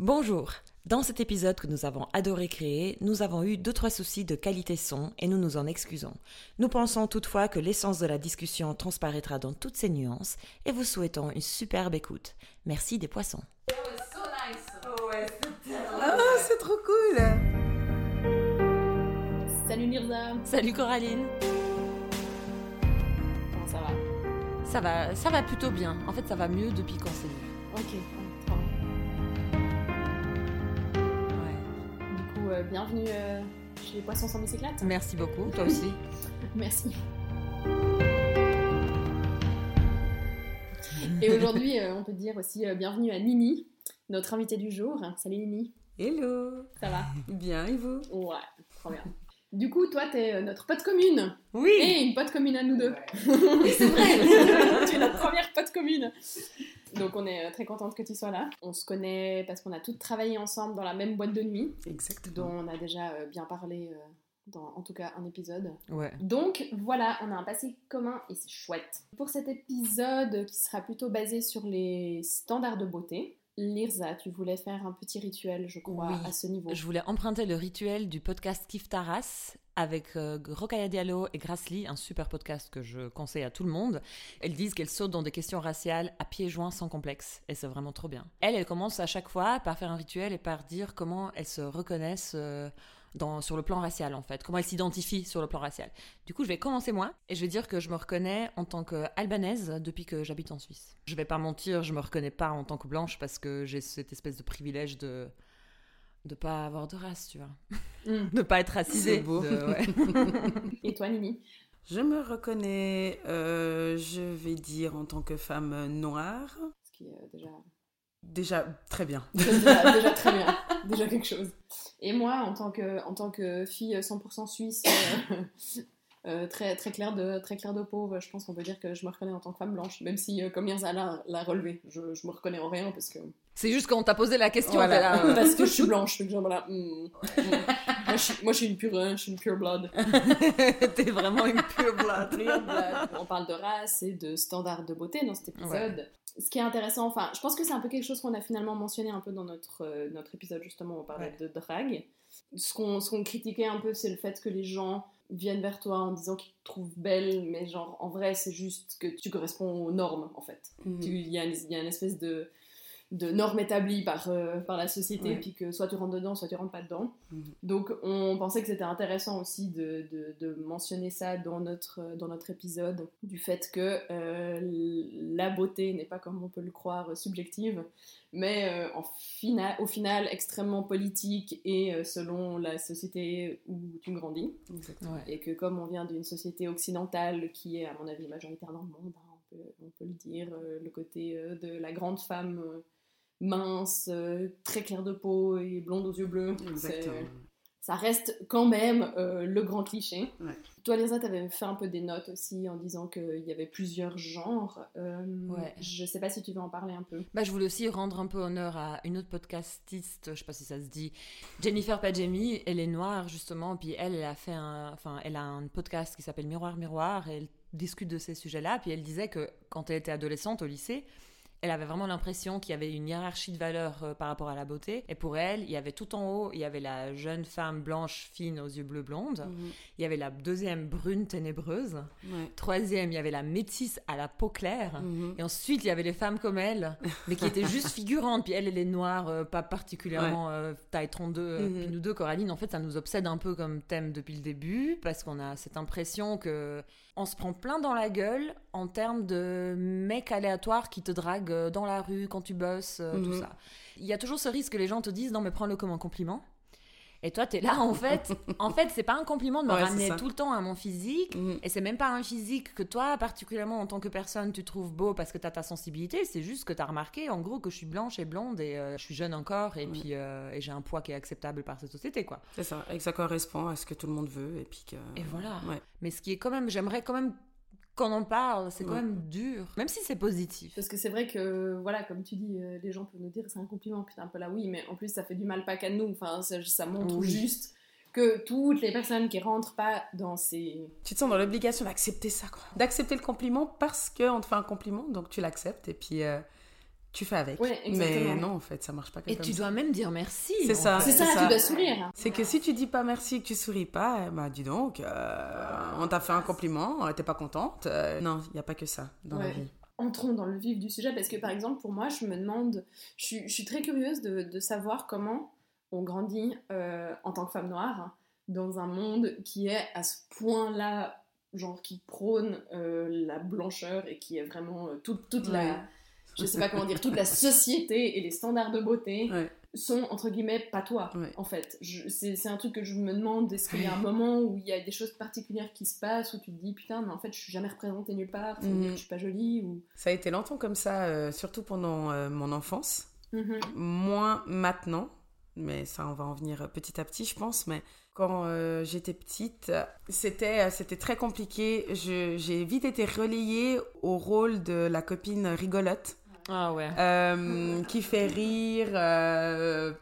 Bonjour. Dans cet épisode que nous avons adoré créer, nous avons eu deux trois soucis de qualité son et nous nous en excusons. Nous pensons toutefois que l'essence de la discussion transparaîtra dans toutes ses nuances et vous souhaitons une superbe écoute. Merci des poissons. Ah, c'est trop cool Salut Mirza Salut Coraline. Comment ça va? Ça va, ça va plutôt bien. En fait, ça va mieux depuis qu'on s'est vu. Ok, bienvenue euh, chez les Poissons sans bicyclette. Merci beaucoup. Toi aussi. Merci. Et aujourd'hui, euh, on peut dire aussi euh, bienvenue à Nini, notre invitée du jour. Salut Nini, Hello ça va? Bien, et vous? Ouais, trop bien. Du coup, toi, t'es euh, notre pote commune. Oui. Et une pote commune à nous deux. c'est vrai Tu es notre première pote commune Donc on est euh, très contente que tu sois là. On se connaît parce qu'on a toutes travaillé ensemble dans la même boîte de nuit, dont Exactement. on a déjà euh, bien parlé euh, dans en tout cas un épisode. Ouais. Donc voilà, on a un passé commun et c'est chouette. Pour cet épisode qui sera plutôt basé sur les standards de beauté, Lirza, tu voulais faire un petit rituel, je crois, Oui. à ce niveau. Je voulais emprunter le rituel du podcast Kif Taras avec euh, Rokhaya Diallo et Grassley, un super podcast que je conseille à tout le monde. Elles disent qu'elles sautent dans des questions raciales à pieds joints sans complexe. Et c'est vraiment trop bien. Elles, elles commencent à chaque fois par faire un rituel et par dire comment elles se reconnaissent euh, dans, sur le plan racial, en fait. Comment elles s'identifient sur le plan racial. Du coup, je vais commencer moi et je vais dire que je me reconnais en tant qu'albanaise depuis que j'habite en Suisse. Je vais pas mentir, je me reconnais pas en tant que blanche parce que j'ai cette espèce de privilège de de pas avoir de race, tu vois. Mm. De pas être racisée. C'est beau. De- ouais. Et toi, Nini? Je me reconnais, euh, je vais dire, en tant que femme noire. Ce qui est euh, déjà Déjà, très bien. déjà, déjà très bien, déjà quelque chose. Et moi, en tant que, en tant que fille 100% suisse, euh, euh, très, très, claire de, très claire de peau, je pense qu'on peut dire que je me reconnais en tant que femme blanche, même si, euh, comme Mirza l'a l'a relevé, je, je me reconnais en rien parce que, C'est juste quand on t'a posé la question, Voilà. t'es là, euh, parce que je suis blanche, donc genre voilà, mm, mm. moi, je suis, moi je suis une pure, je suis une pure blood. t'es vraiment une pure blood. On parle de race et de standards de beauté dans cet épisode. Ce qui est intéressant, enfin, je pense que c'est un peu quelque chose qu'on a finalement mentionné un peu dans notre, euh, notre épisode, justement, on parlait de drague. Ce qu'on critiquait un peu, c'est le fait que les gens viennent vers toi en disant qu'ils te trouvent belle, mais genre, en vrai, c'est juste que tu corresponds aux normes, en fait. Mhm. Il y, a une- il y a une espèce de, de norme établie par, euh, par la société, Ouais. puis que soit tu rentres dedans, soit tu rentres pas dedans. Mhm. Donc on pensait que c'était intéressant aussi de, de- de mentionner ça dans notre, dans notre épisode, du fait que euh, la beauté n'est pas comme on peut le croire subjective, mais euh, en fina- au final extrêmement politique et euh, selon la société où tu grandis. Ouais. et que comme on vient d'une société occidentale qui est à mon avis majoritaire dans le monde, hein, on, peut, on peut le dire, euh, le côté euh, de la grande femme euh, mince, euh, très claire de peau et blonde aux yeux bleus, Exactement. ça reste quand même euh, le grand cliché. Ouais. Toi Lisa, t'avais fait un peu des notes aussi en disant qu'il y avait plusieurs genres. Euh, Ouais. Je sais pas si tu veux en parler un peu. Bah, je voulais aussi rendre un peu honneur à une autre podcastiste, je sais pas si ça se dit, Jennifer Padjemi. Elle est noire justement, puis elle, elle a fait un, enfin, elle a un podcast qui s'appelle Miroir Miroir, et elle discute de ces sujets-là. Puis elle disait que quand elle était adolescente au lycée, elle avait vraiment l'impression qu'il y avait une hiérarchie de valeurs euh, par rapport à la beauté. Et pour elle, il y avait tout en haut, il y avait la jeune femme blanche, fine, aux yeux bleus blondes. Mhm. Il y avait la deuxième brune ténébreuse. Ouais. Troisième, il y avait la métisse à la peau claire. Mhm. Et ensuite, il y avait les femmes comme elle, mais qui étaient juste figurantes. Puis elle, elle est noire, euh, pas particulièrement euh, taille 32. euh, Mhm. Puis nous deux, Coraline, en fait, ça nous obsède un peu comme thème depuis le début, parce qu'on a cette impression que on se prend plein dans la gueule en termes de mecs aléatoires qui te draguent euh, dans la rue quand tu bosses, euh, tout Mhm. ça. Il y a toujours ce risque que les gens te disent non, mais prends-le comme un compliment. Et toi, t'es là, en fait. en fait, c'est pas un compliment de me Ouais, ramener tout le temps à mon physique. Mhm. Et c'est même pas un physique que toi, particulièrement en tant que personne, tu trouves beau parce que t'as ta sensibilité. C'est juste que t'as remarqué, en gros, que je suis blanche et blonde et euh, je suis jeune encore et puis euh, et j'ai un poids qui est acceptable par cette société, quoi. C'est ça, et que ça correspond à ce que tout le monde veut, et puis que... Et voilà. Ouais. Mais ce qui est quand même, j'aimerais quand même qu'on en parle, c'est quand Ouais. même dur. Même si c'est positif. Parce que c'est vrai que, voilà, comme tu dis, euh, les gens peuvent nous dire c'est un compliment, puis t'es un peu là, oui, mais en plus ça fait du mal pas qu'à nous. Enfin, ça, ça montre Oui. juste que toutes les personnes qui rentrent pas dans ces. Tu te sens dans l'obligation d'accepter ça, quoi. D'accepter le compliment parce qu'on te fait un compliment, donc tu l'acceptes, et puis... euh, tu fais avec. Ouais, mais non, en fait, ça marche pas comme Et tu ça. dois même dire merci. C'est ça. C'est ça, tu dois sourire. C'est que si tu dis pas merci et que tu souris pas, eh ben, dis donc, euh, on t'a fait un compliment, euh, t'es pas contente. euh, non, il n'y a pas que ça dans la vie. entrons dans le vif du sujet parce que par exemple pour moi je me demande je suis, je suis très curieuse de, de savoir comment on grandit euh, en tant que femme noire dans un monde qui est à ce point là genre qui prône euh, la blancheur et qui est vraiment euh, toute, toute Ouais. la je sais pas comment dire toute la société et les standards de beauté Ouais. sont entre guillemets patois Ouais. en fait c'est un truc que je me demande est-ce qu'il y a un moment où il y a des choses particulières qui se passent où tu te dis putain mais en fait je suis jamais représentée nulle part ça veut dire Mhm. que je suis pas jolie ou Ça a été longtemps comme ça, euh, surtout pendant euh, mon enfance. Mhm. Moins maintenant, mais ça, on va en venir petit à petit, je pense. Mais quand euh, j'étais petite, c'était c'était très compliqué. J'ai vite été relayée au rôle de la copine rigolote. Ah ouais. euh, qui fait rire euh,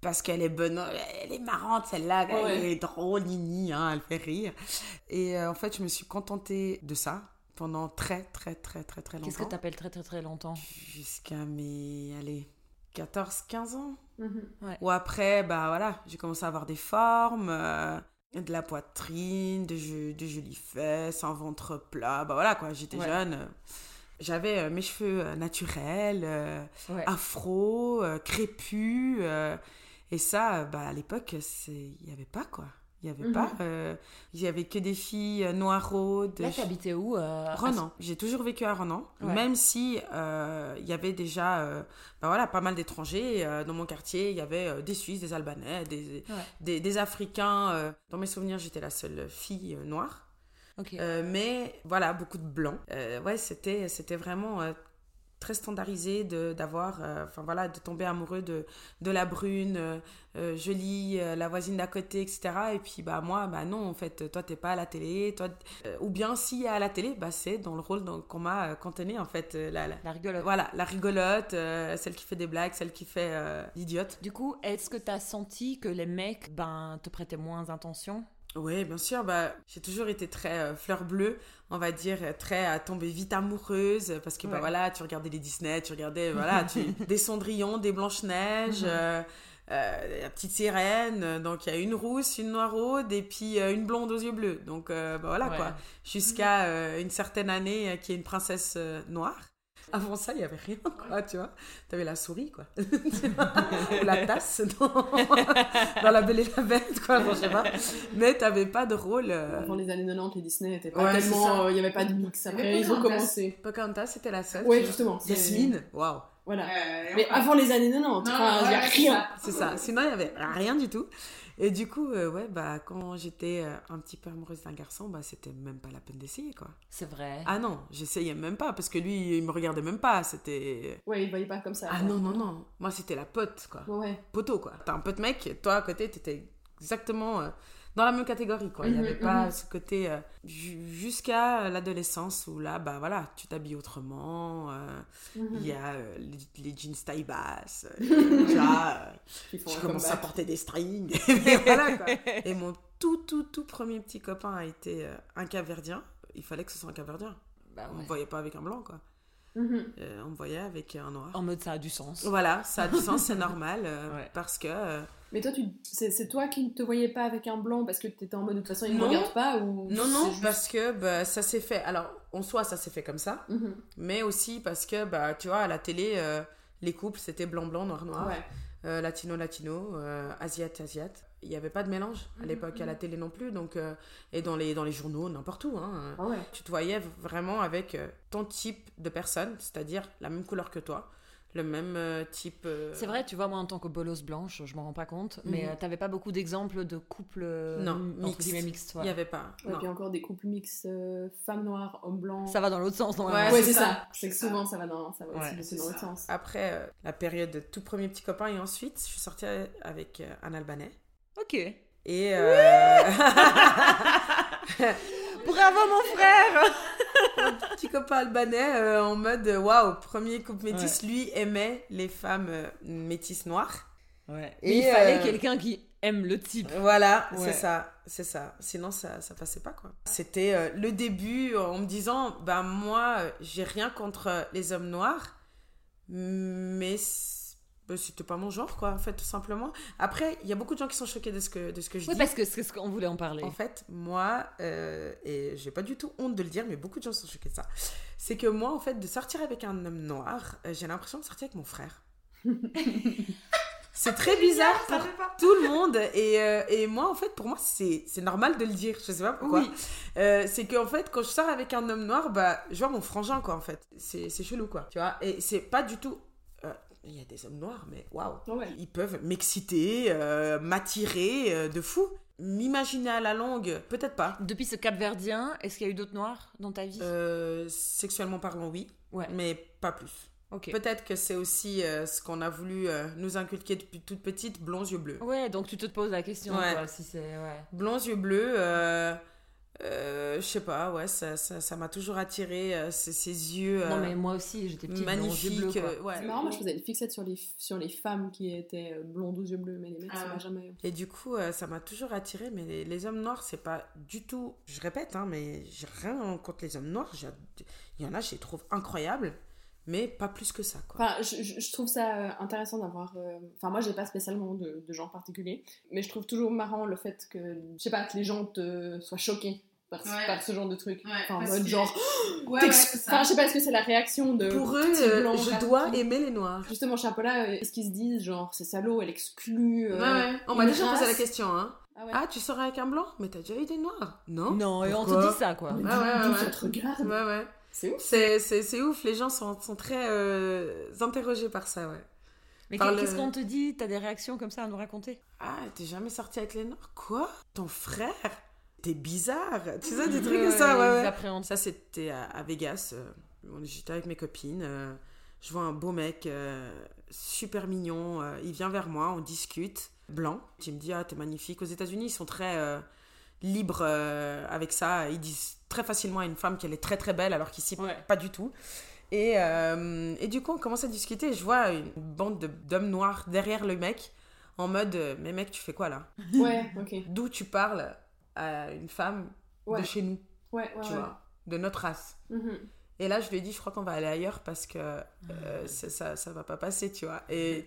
parce qu'elle est bonne, elle est marrante celle-là, elle est drôle, nini, hein, elle fait rire. Et euh, en fait, je me suis contentée de ça pendant très très très très très longtemps. Qu'est-ce que t'appelles très très très longtemps? Jusqu'à mes, allez, 14-15 ans. Mhm. Ou après, bah voilà, j'ai commencé à avoir des formes, de la poitrine, de, de jolies fesses, un ventre plat, bah voilà quoi, j'étais Ouais. jeune. J'avais euh, mes cheveux euh, naturels, euh, Ouais. afro, crépus. et ça, bah, à l'époque, il n'y avait pas, quoi. Il n'y avait Mhm. pas. euh, Il y avait que des filles noiraudes. Là, t'habitais où Renan. J'ai toujours vécu à Renan, Ouais. même si il y avait déjà bah voilà, pas mal d'étrangers dans mon quartier. Il y avait des Suisses, des Albanais, des, Ouais. des, des Africains. Dans mes souvenirs, j'étais la seule fille noire. Euh, mais voilà, beaucoup de blancs. Euh, ouais, c'était, c'était vraiment euh, très standardisé de, d'avoir, euh, enfin voilà, de tomber amoureux de, de la brune, euh, jolie, euh, la voisine d'à côté, etc. Et puis, bah moi, bah non, en fait, toi, t'es pas à la télé. Toi, ou bien, si à la télé, bah c'est dans le rôle qu'on m'a cantonné, en fait. la, la- La rigolote. voilà, la rigolote, celle qui fait des blagues, celle qui fait l'idiote. Du coup, est-ce que t'as senti que les mecs ben, te prêtaient moins attention? Oui, bien sûr. Bah, j'ai toujours été très euh, fleur bleue, on va dire, euh, très à tomber vite amoureuse, parce que bah Ouais. voilà, tu regardais les Disney, tu regardais voilà, tu, des Cendrillon, des Blanches Neiges, Mhm. euh, euh, la petite sirène. euh, Donc il y a une rousse, une noiraude et puis euh, une blonde aux yeux bleus. Donc euh, bah, voilà Ouais. quoi. Jusqu'à euh, une certaine année, qui est une princesse noire. Avant ça, il n'y avait rien, quoi, tu vois. T'avais la souris, quoi. Ou la tasse dans, dans La Belle et la Bête, quoi, bon, je sais pas. Mais t'avais pas de rôle... euh, Avant les années 90, les Disney n'étaient pas Ouais, c'est ça. tellement. euh, Il n'y avait pas de mix. Après, ils ont Pocahontas. commencé. Pocahontas, c'était la seule. Ouais, justement. Yasmine, waouh. Voilà. Euh, Mais avant les années 90, enfin, il n'y a rien. C'est ça. Sinon, il y avait rien du tout. Et du coup, euh, ouais, bah, quand j'étais euh, un petit peu amoureuse d'un garçon, bah, c'était même pas la peine d'essayer, quoi. C'est vrai. Ah non, j'essayais même pas, parce que lui, il me regardait même pas. C'était... Ouais, ils ne voyaient pas comme ça. Ah non, non, non. Moi, c'était la pote, quoi. Ouais, ouais. Poteau, quoi. T'as un pote mec, toi, à côté, t'étais exactement... euh, dans la même catégorie, quoi. Il n'y Mhm, avait pas mhm. ce côté... euh, ju- jusqu'à l'adolescence, où là, bah voilà, tu t'habilles autrement. euh, Mhm. Il y a euh, les, les jeans taille basse. euh, déjà, euh, Ils font je un commence à porter des strings. et voilà, quoi. Et mon tout, tout, tout premier petit copain a été euh, un capverdien. Il fallait que ce soit un capverdien. Bah On me voyait pas avec un blanc, quoi. Mhm. Euh, on me voyait avec un noir. En mode ça a du sens. Voilà, ça a du sens, c'est normal. euh, Ouais. Parce que... Mais toi, tu... c'est toi qui ne te voyais pas avec un blanc parce que tu étais en mode de toute façon, ils ne regardent pas ou... Non, non, juste- parce que bah, ça s'est fait... Alors, en soi, ça s'est fait comme ça. Mhm. Mais aussi parce que, bah, tu vois, à la télé, euh, les couples, c'était blanc-blanc, noir-noir. Ouais. euh, latino-latino, euh, asiate-asiate. Il n'y avait pas de mélange à Mhm, l'époque, à la mhm. télé non plus. Donc, euh, et dans les, dans les journaux, n'importe où. hein. Ah ouais. Tu te voyais vraiment avec ton type de personne, c'est-à-dire la même couleur que toi, le même euh, type. euh, C'est vrai, tu vois, moi en tant que bolosse blanche, je m'en rends pas compte, mais Mhm. euh, t'avais pas beaucoup d'exemples de couples Non, mixtes. guillemets mixtes. Il n'y avait pas. Ouais, non. puis encore des couples mix euh, femmes noires, hommes blancs. Ça va dans l'autre sens, non Ouais, Ouais, c'est ça. C'est que souvent, ça va dans, ça va aussi dans l'autre sens. Après euh, la période de tout premier petit copain, et ensuite, je suis sortie avec euh, un Albanais. Ok. Et. euh, Bravo mon frère petit copain albanais euh, en mode euh, waouh, premier couple métis, lui aimait les femmes euh, métisses noires. Ouais. Et, il fallait quelqu'un qui aime le type. Voilà, Ouais. c'est ça, c'est ça. Sinon, ça, ça passait pas, quoi. C'était le début en me disant, bah moi, j'ai rien contre les hommes noirs, Mais c'était pas mon genre, quoi, en fait, tout simplement. Après, il y a beaucoup de gens qui sont choqués de ce que, de ce que je Oui, dis. parce que c'est ce qu'on voulait en parler. En fait, moi, euh, et j'ai pas du tout honte de le dire, mais beaucoup de gens sont choqués de ça. C'est que moi, en fait, de sortir avec un homme noir, euh, j'ai l'impression de sortir avec mon frère. c'est très bizarre pour tout le monde. Et, euh, et moi, en fait, pour moi, c'est c'est normal de le dire. Je sais pas pourquoi. Oui. Euh, c'est qu'en fait, quand je sors avec un homme noir, bah, je vois mon frangin, quoi, en fait. C'est c'est chelou, quoi. Tu vois Et c'est pas du tout. Il y a des hommes noirs, mais waouh! Ouais. Ils peuvent m'exciter, euh, m'attirer euh, de fou. M'imaginer à la longue, peut-être pas. Depuis ce Cap Verdien, est-ce qu'il y a eu d'autres noirs dans ta vie? Euh, sexuellement parlant, oui, Ouais. mais pas plus. Peut-être que c'est aussi euh, ce qu'on a voulu euh, nous inculquer depuis toute petite, blonds yeux bleus. Ouais, donc tu te poses la question, Ouais. quoi, si c'est... Ouais. Blonds yeux bleus, euh, euh, je sais pas, ouais, ça ça- ça m'a toujours attiré, euh, ces, ces yeux Non, euh, mais moi aussi, j'étais petite, blonde, yeux magnifiques. bleus, quoi. euh, ouais. C'est marrant, moi je faisais une fixette sur les, sur les femmes qui étaient euh, blondes aux yeux bleus, mais les mecs, ça Ah. m'a jamais. Et du coup, euh, ça m'a toujours attiré, mais les, les hommes noirs, c'est pas du tout. Je répète, hein, mais j'ai rien contre les hommes noirs. Il y en a, je les trouve incroyables, mais pas plus que ça, quoi. Enfin, je, trouve ça intéressant d'avoir. euh, Enfin, moi j'ai pas spécialement de, de genre particulier, mais je trouve toujours marrant le fait que, je sais pas, que les gens te soient choqués. Par, Ouais. par ce genre de truc. Ouais, enfin, en mode que- genre. Ouais, enfin, je sais pas, est-ce que c'est la réaction de. Pour eux, euh, je dois aimer les noirs. Justement, chez Apolla, euh, est-ce qu'ils se disent, genre, c'est salaud, elle exclut. euh, Ouais, ouais. On m'a déjà posé la question, hein. Ah ouais. Ah, tu sors avec un blanc? Mais t'as déjà eu des noirs? Non? Non, et on te dit ça, quoi. Mais Ouais, d'où- ouais, ouais. ça te regarde? Ouais, ouais. C'est ouf. C'est, c'est, c'est ouf, les gens sont, sont très euh, interrogés par ça, ouais. Mais qu'est-ce le- qu'on te dit? T'as des réactions comme ça à nous raconter? Ah, t'es jamais sorti avec les noirs? Quoi? Ton frère? T'es bizarre Tu sais, des trucs Ouais, comme ça, ouais, ils ouais. appréhendent. Ça, c'était à, à Vegas. euh, J'étais avec mes copines. euh, je vois un beau mec, euh, super mignon. euh, il vient vers moi, on discute. Blanc. Il me dit Ah, t'es magnifique. Aux États-Unis, ils sont très euh, libres euh, avec ça. Ils disent très facilement à une femme qu'elle est très très belle, alors qu'ici, Ouais. pas du tout. Et, euh, et du coup, on commence à discuter. Je vois une bande de- d'hommes noirs derrière le mec, en mode euh, Mais mec, tu fais quoi là? Ouais, ok. D'où tu parles? À une femme Ouais. de chez nous, Ouais, ouais. tu vois, de notre race. Mhm. Et là, je lui ai dit, je crois qu'on va aller ailleurs parce que euh, c'est- ça, ça va pas passer, tu vois. Et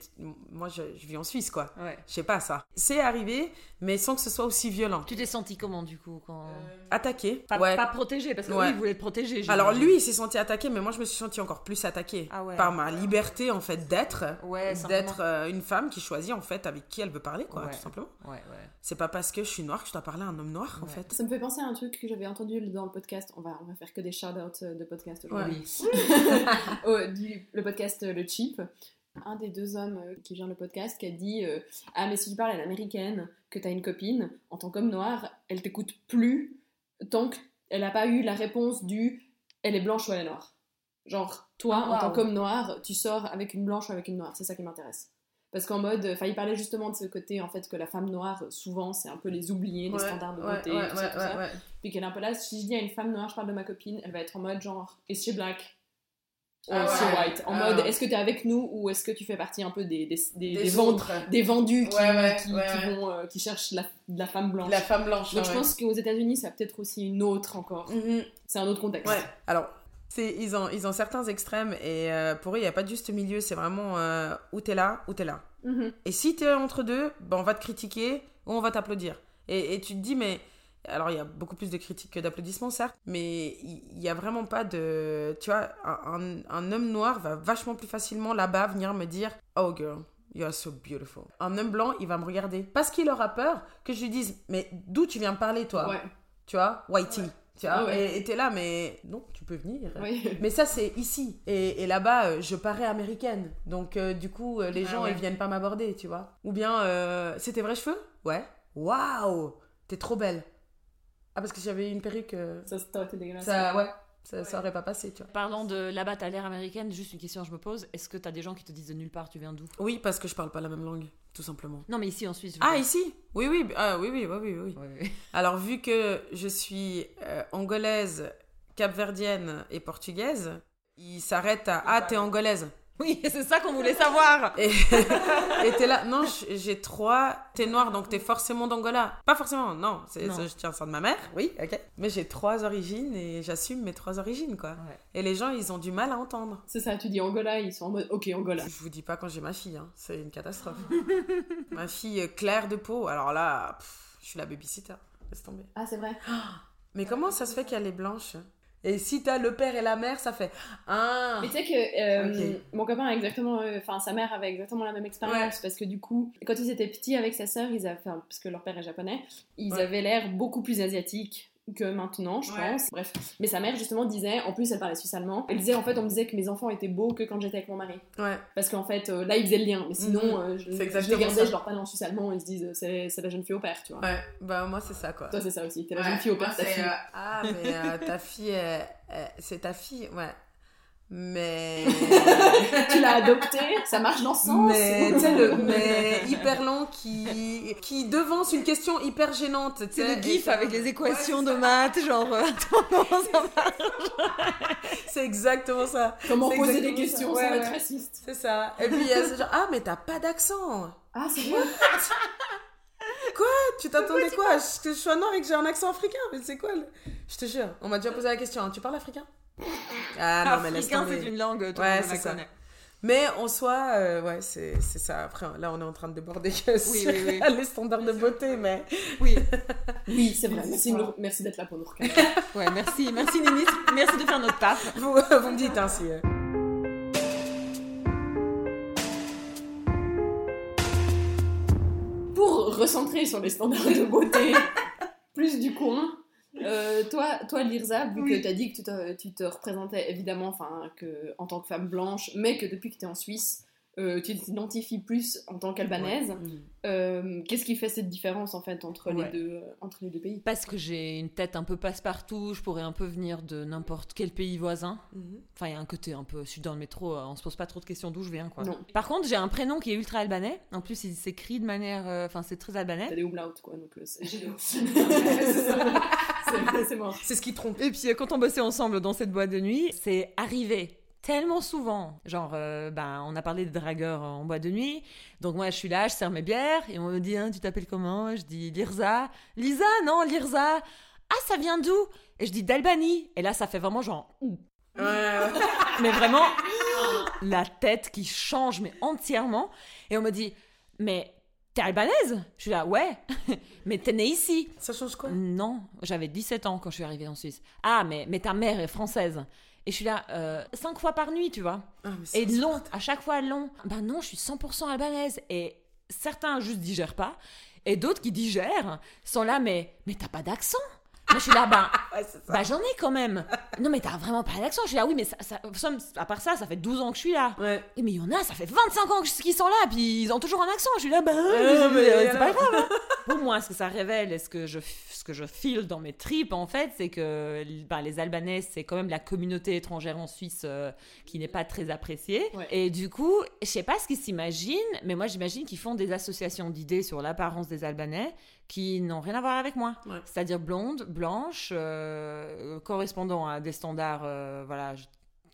moi, je, je vis en Suisse, quoi. Ouais. Je sais pas ça. C'est arrivé, mais sans que ce soit aussi violent. Tu t'es senti comment, du coup quand... Attaqué. Pas, ouais. pas protégé, parce que Ouais. lui, il voulait te protéger. Alors lui, il s'est senti attaqué, mais moi, je me suis senti encore plus attaquée Ah ouais. par ma liberté, en fait, d'être. Ouais, d'être euh, une femme qui choisit, en fait, avec qui elle veut parler, quoi, Ouais. tout simplement. Ouais, ouais. C'est pas parce que je suis noire que je dois parler à un homme noir, en fait. Ça me fait penser à un truc que j'avais entendu dans le podcast. On va, on va faire que des shout-outs euh, de podcast aujourd'hui. Du- le podcast euh, Le Cheap. Un des deux hommes euh, qui vient le podcast qui a dit euh, Ah, mais si tu parles à l'américaine, que t'as une copine, en tant qu'homme noir, elle t'écoute plus tant qu'elle n'a pas eu la réponse du Elle est blanche ou elle est noire. Genre, toi, Ah, en tant waouh. qu'homme noir, tu sors avec une blanche ou avec une noire. C'est ça qui m'intéresse. Parce qu'en mode, enfin, il parlait justement de ce côté, en fait, que la femme noire, souvent, c'est un peu les oubliés, les standards de beauté, tout ça, tout ça. Puis qu'elle est un peu là, si je dis à une femme noire, je parle de ma copine, elle va être en mode genre, is she black? Or Ah she ouais. white? En Ah mode, ouais. est-ce que t'es avec nous ou est-ce que tu fais partie un peu des, des, vendus qui, Ouais, ouais, qui, ouais, qui ouais. vont, euh, qui cherchent la, la femme blanche? La femme blanche. Donc ouais, je pense qu'aux États-Unis, ça a peut-être aussi une autre encore. ouais. Mhm. C'est un autre contexte. Ouais. Alors, ils, ont, ils ont certains extrêmes et euh, pour eux, il n'y a pas de juste milieu. C'est vraiment euh, où t'es là, où t'es là. Mhm. Et si t'es entre deux, ben, on va te critiquer ou on va t'applaudir. Et, et tu te dis, mais. Alors, il y a beaucoup plus de critiques que d'applaudissements, certes, mais il n'y a vraiment pas de. Tu vois, un, homme noir va vachement plus facilement là-bas venir me dire Oh girl, you are so beautiful. Un homme blanc, il va me regarder parce qu'il aura peur que je lui dise Mais d'où tu viens me parler, toi? Ouais. Tu vois, whitey. Tu vois, ouais. et- t'es là, mais non, tu peux venir. Mais ça, c'est ici. Et, et là-bas, euh, je parais américaine. Donc, euh, du coup, euh, les Ah gens, ouais. ils viennent pas m'aborder, tu vois. Ou bien, euh, c'est tes vrais cheveux? Ouais. Waouh T'es trop belle. Ah, parce que j'avais une perruque. euh, Ça, été dégueulasse. ça, ouais. Ça, ça aurait pas passé, tu vois. Parlant de là-bas, t'as l'air américaine, juste une question que je me pose. Est-ce que t'as des gens qui te disent de nulle part, tu viens d'où? Oui, parce que je parle pas la même langue, tout simplement. Non, mais ici en Suisse. je Ah, ici? Oui, oui, ah, oui, oui, oui, oui, oui. Ouais, ouais. Alors, vu que je suis euh, angolaise, capverdienne et portugaise, ils s'arrêtent à Ah, t'es angolaise. Oui, c'est ça qu'on voulait savoir. Et t'es là, non, j'ai trois. T'es noir, donc t'es forcément d'Angola. Pas forcément, non. C'est, je tiens ça de ma mère, oui, ok. Mais j'ai trois origines et j'assume mes trois origines, quoi. Ouais. Et les gens, ils ont du mal à entendre. C'est ça, tu dis Angola, ils sont en mode ok, Angola. Je vous dis pas quand j'ai ma fille, hein. c'est une catastrophe. ma fille euh, claire de peau, alors là, pff, je suis la babysitter. Laisse tomber. Ah, c'est vrai. Mais comment ça se fait qu'elle est blanche? Et si t'as le père et la mère, ça fait. Ah Mais tu sais que euh, mon copain a exactement, euh, enfin sa mère avait exactement la même expérience parce que du coup, quand ils étaient petits avec sa sœur, ils avaient, parce que leur père est japonais, ils Ouais. avaient l'air beaucoup plus asiatiques que maintenant, je Ouais. pense. Bref, mais sa mère justement disait, en plus elle parlait suisse-allemand, elle disait en fait on me disait que mes enfants étaient beaux que quand j'étais avec mon mari, Ouais. parce qu'en fait euh, là ils faisaient le lien, mais sinon Mhm. euh, je, je les ça. je leur parlais en suisse-allemand, ils se disent euh, c'est c'est la jeune fille au père, tu vois. Ouais, bah moi c'est ça quoi. Toi c'est ça aussi, t'es la Ouais, jeune fille au père, ta c'est, fille. euh, ah, mais ta fille, c'est ta fille, ouais. Mais. tu l'as adoptée, ça marche dans ce sens. mais, tu sais, le mais hyper long qui, qui devance une question hyper gênante. C'est le gif avec les équations Ouais, de maths, genre. euh, attends, ça marche C'est exactement ça. Comment poser des questions ça. sans Ouais, raciste. C'est ça. Et puis, c'est genre, ah, mais t'as pas d'accent. Ah, c'est vrai Tu t'attendais quoi? que je sois noire et que j'ai un accent africain? Mais c'est quoi le- Je te jure, on m'a déjà posé la question. hein, Tu parles africain? Ah non, mais laisse tomber. c'est une langue, tout Ouais, le monde la ça. connaît. Mais en soi, euh, ouais, c'est ça. Après, là, on est en train de déborder que Oui, sur oui, oui. les standards de beauté, mais... Oui, Oui, c'est vrai. Merci, nous- d'être là pour nous ouais, merci, merci Nénis, merci de faire notre taf. Vous, vous me dites ainsi. euh. Pour recentrer sur les standards de beauté, plus du coin. Euh, toi, toi, Lirza, vu Oui. que tu as dit que tu te, tu te représentais évidemment que, en tant que femme blanche, mais que depuis que tu es en Suisse, euh, tu t'identifies plus en tant qu'albanaise, Mm. euh, qu'est-ce qui fait cette différence en fait entre, Ouais. les, deux, euh, entre les deux pays? Parce que j'ai une tête un peu passe-partout, je pourrais un peu venir de n'importe quel pays voisin. Mhm. Enfin, il y a un côté un peu, je suis dans le métro, on se pose pas trop de questions d'où je viens, quoi. Non. Par contre, j'ai un prénom qui est ultra albanais. En plus, il s'écrit de manière, euh, enfin, c'est très T'as albanais. des umlauts, quoi, donc euh, c'est c'est c'est mort. C'est ce qui trompe. Et puis, quand on bossait ensemble dans cette boîte de nuit, c'est arrivé tellement souvent. Genre, euh, ben, on a parlé de dragueurs en boîte de nuit. Donc, moi, je suis là, je sers mes bières. Et on me dit, hein, tu t'appelles comment? Je dis Lirza. Lisa, non, Lirza. Ah, ça vient d'où? Et je dis d'Albanie. Et là, ça fait vraiment genre, ouh. Mais vraiment la tête qui change mais entièrement et on me dit mais t'es albanaise? Je suis là ouais mais t'es née ici Ça change quoi? Non j'avais 17 ans quand je suis arrivée en Suisse ah mais mais ta mère est française et je suis là euh, cinq fois par nuit tu vois. Ah, et long à chaque fois long. Ben non je suis 100% albanaise. Et certains juste digèrent pas. Et d'autres qui digèrent sont là mais mais t'as pas d'accent moi je suis là ben Ouais, bah j'en ai quand même. Non mais t'as vraiment pas d'accent. Je suis là, oui mais ça, à part ça, ça fait 12 ans que je suis là. Ouais. Et mais il y en a, ça fait 25 ans que- qu'ils sont là, puis ils ont toujours un accent. Je suis là, bah Ouais, euh, c'est pas grave. hein. Pour moi, ce que ça révèle et ce que je, ce que je file dans mes tripes en fait, c'est que bah, les Albanais, c'est quand même la communauté étrangère en Suisse euh, qui n'est pas très appréciée. Et du coup, je sais pas ce qu'ils s'imaginent, mais moi j'imagine qu'ils font des associations d'idées sur l'apparence des Albanais qui n'ont rien à voir avec moi. Ouais. C'est-à-dire blonde, blanche, euh, correspondant à des standards, euh, voilà,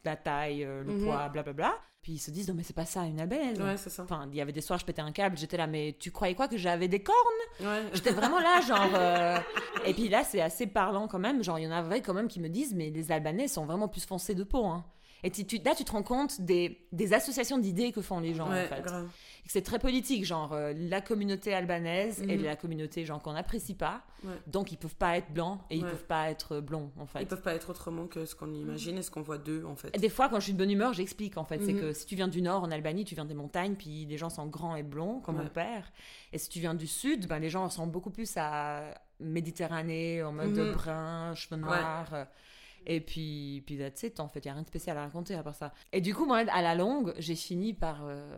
la taille, euh, le Mhm. poids, blablabla. Puis ils se disent, non mais c'est pas ça, une albanaise. Ouais, c'est ça. Enfin, il y avait des soirs, je pétais un câble, j'étais là, mais tu croyais quoi que j'avais des cornes? Ouais. J'étais vraiment là, genre. euh, Et puis là, c'est assez parlant quand même. Genre, il y en avait quand même qui me disent, mais les Albanais sont vraiment plus foncés de peau. Hein. Et tu, tu- là, tu te rends compte des, des associations d'idées que font les gens, Ouais, en fait. C'est très politique, genre euh, la communauté albanaise et Mhm. la communauté genre qu'on n'apprécie pas. Ouais. Donc ils peuvent pas être blancs et ils Ouais. peuvent pas être blonds en fait. Ils peuvent pas être autrement que ce qu'on imagine et ce qu'on voit d'eux, en fait. Et Des fois, quand je suis de bonne humeur, j'explique en fait. C'est Mhm. que si tu viens du nord en Albanie, tu viens des montagnes, puis les gens sont grands et blonds, comme mon père. Et si tu viens du sud, ben, les gens ressemblent beaucoup plus à Méditerranée, en mode Mhm. brun, cheveux noirs. euh, Et puis, puis that's it, en fait. Il n'y a rien de spécial à raconter à part ça. Et du coup, moi, à la longue, j'ai fini par, euh,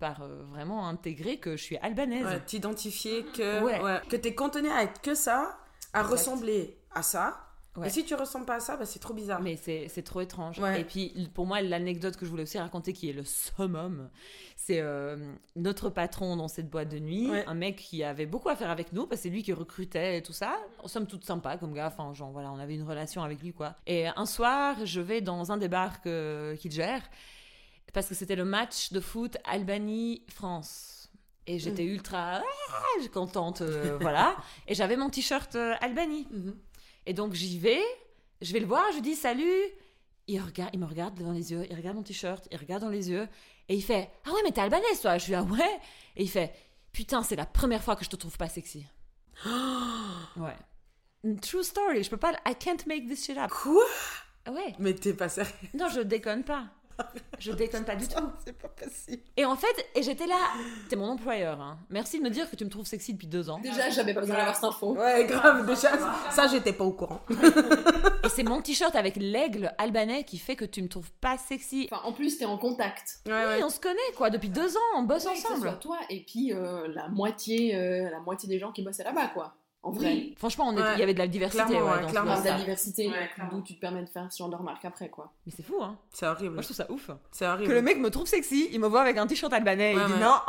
par euh, vraiment intégrer que je suis albanaise. Ouais, t'identifier que, Ouais. ouais. que t'es cantonné à être que ça, à Exact. ressembler à ça. Ouais. Et si tu ressembles pas à ça, bah, c'est trop bizarre. Mais c'est trop étrange. Ouais. Et puis, pour moi, l'anecdote que je voulais aussi raconter, qui est le summum, c'est euh, notre patron dans cette boîte de nuit, Ouais. un mec qui avait beaucoup à faire avec nous, parce que c'est lui qui recrutait et tout ça. Nous sommes toutes sympas comme gars, enfin, genre, voilà, on avait une relation avec lui, quoi. Et un soir, je vais dans un des bars qu'il gère. parce que c'était le match de foot Albanie-France. Et j'étais ultra ah, contente, euh, voilà. Et j'avais mon t-shirt euh, Albanie. Mhm. Et donc j'y vais, je vais le voir, je lui dis salut. Il, regarde, il me regarde dans les yeux, il regarde mon t-shirt, il regarde dans les yeux. Et il fait Ah ouais, mais t'es albanaise toi Je lui dis Ah ouais. Et il fait Putain, c'est la première fois que je te trouve pas sexy. ouais. True story, je peux pas. I can't make this shit up. Quoi? Ouais. Mais t'es pas sérieux Non, je déconne pas. Je déconne pas du tout. C'est pas possible. Et en fait, et j'étais là, t'es mon employeur. Hein. Merci de me dire que tu me trouves sexy depuis deux ans. Déjà, j'avais pas besoin d'avoir cette info. Ouais, grave, déjà, ça, j'étais pas au courant. Et c'est mon t-shirt avec l'aigle albanais qui fait que tu me trouves pas sexy. Enfin, en plus, t'es en contact. Ouais, ouais. Oui, on se connaît quoi, depuis deux ans, on bosse Ouais, que ce ensemble. soit toi et puis euh, la moitié, euh, la moitié des gens qui bossaient là-bas, quoi. En vrai. Oui, franchement, il Ouais. y avait de la diversité. Clairement, ouais, dans clairement. De la diversité, d'où tu te permets de faire ce genre de remarques après, quoi. Mais c'est fou, hein. C'est horrible. Moi, je trouve ça ouf. C'est horrible. Que le mec me trouve sexy, il me voit avec un t-shirt albanais et Ouais, il dit non.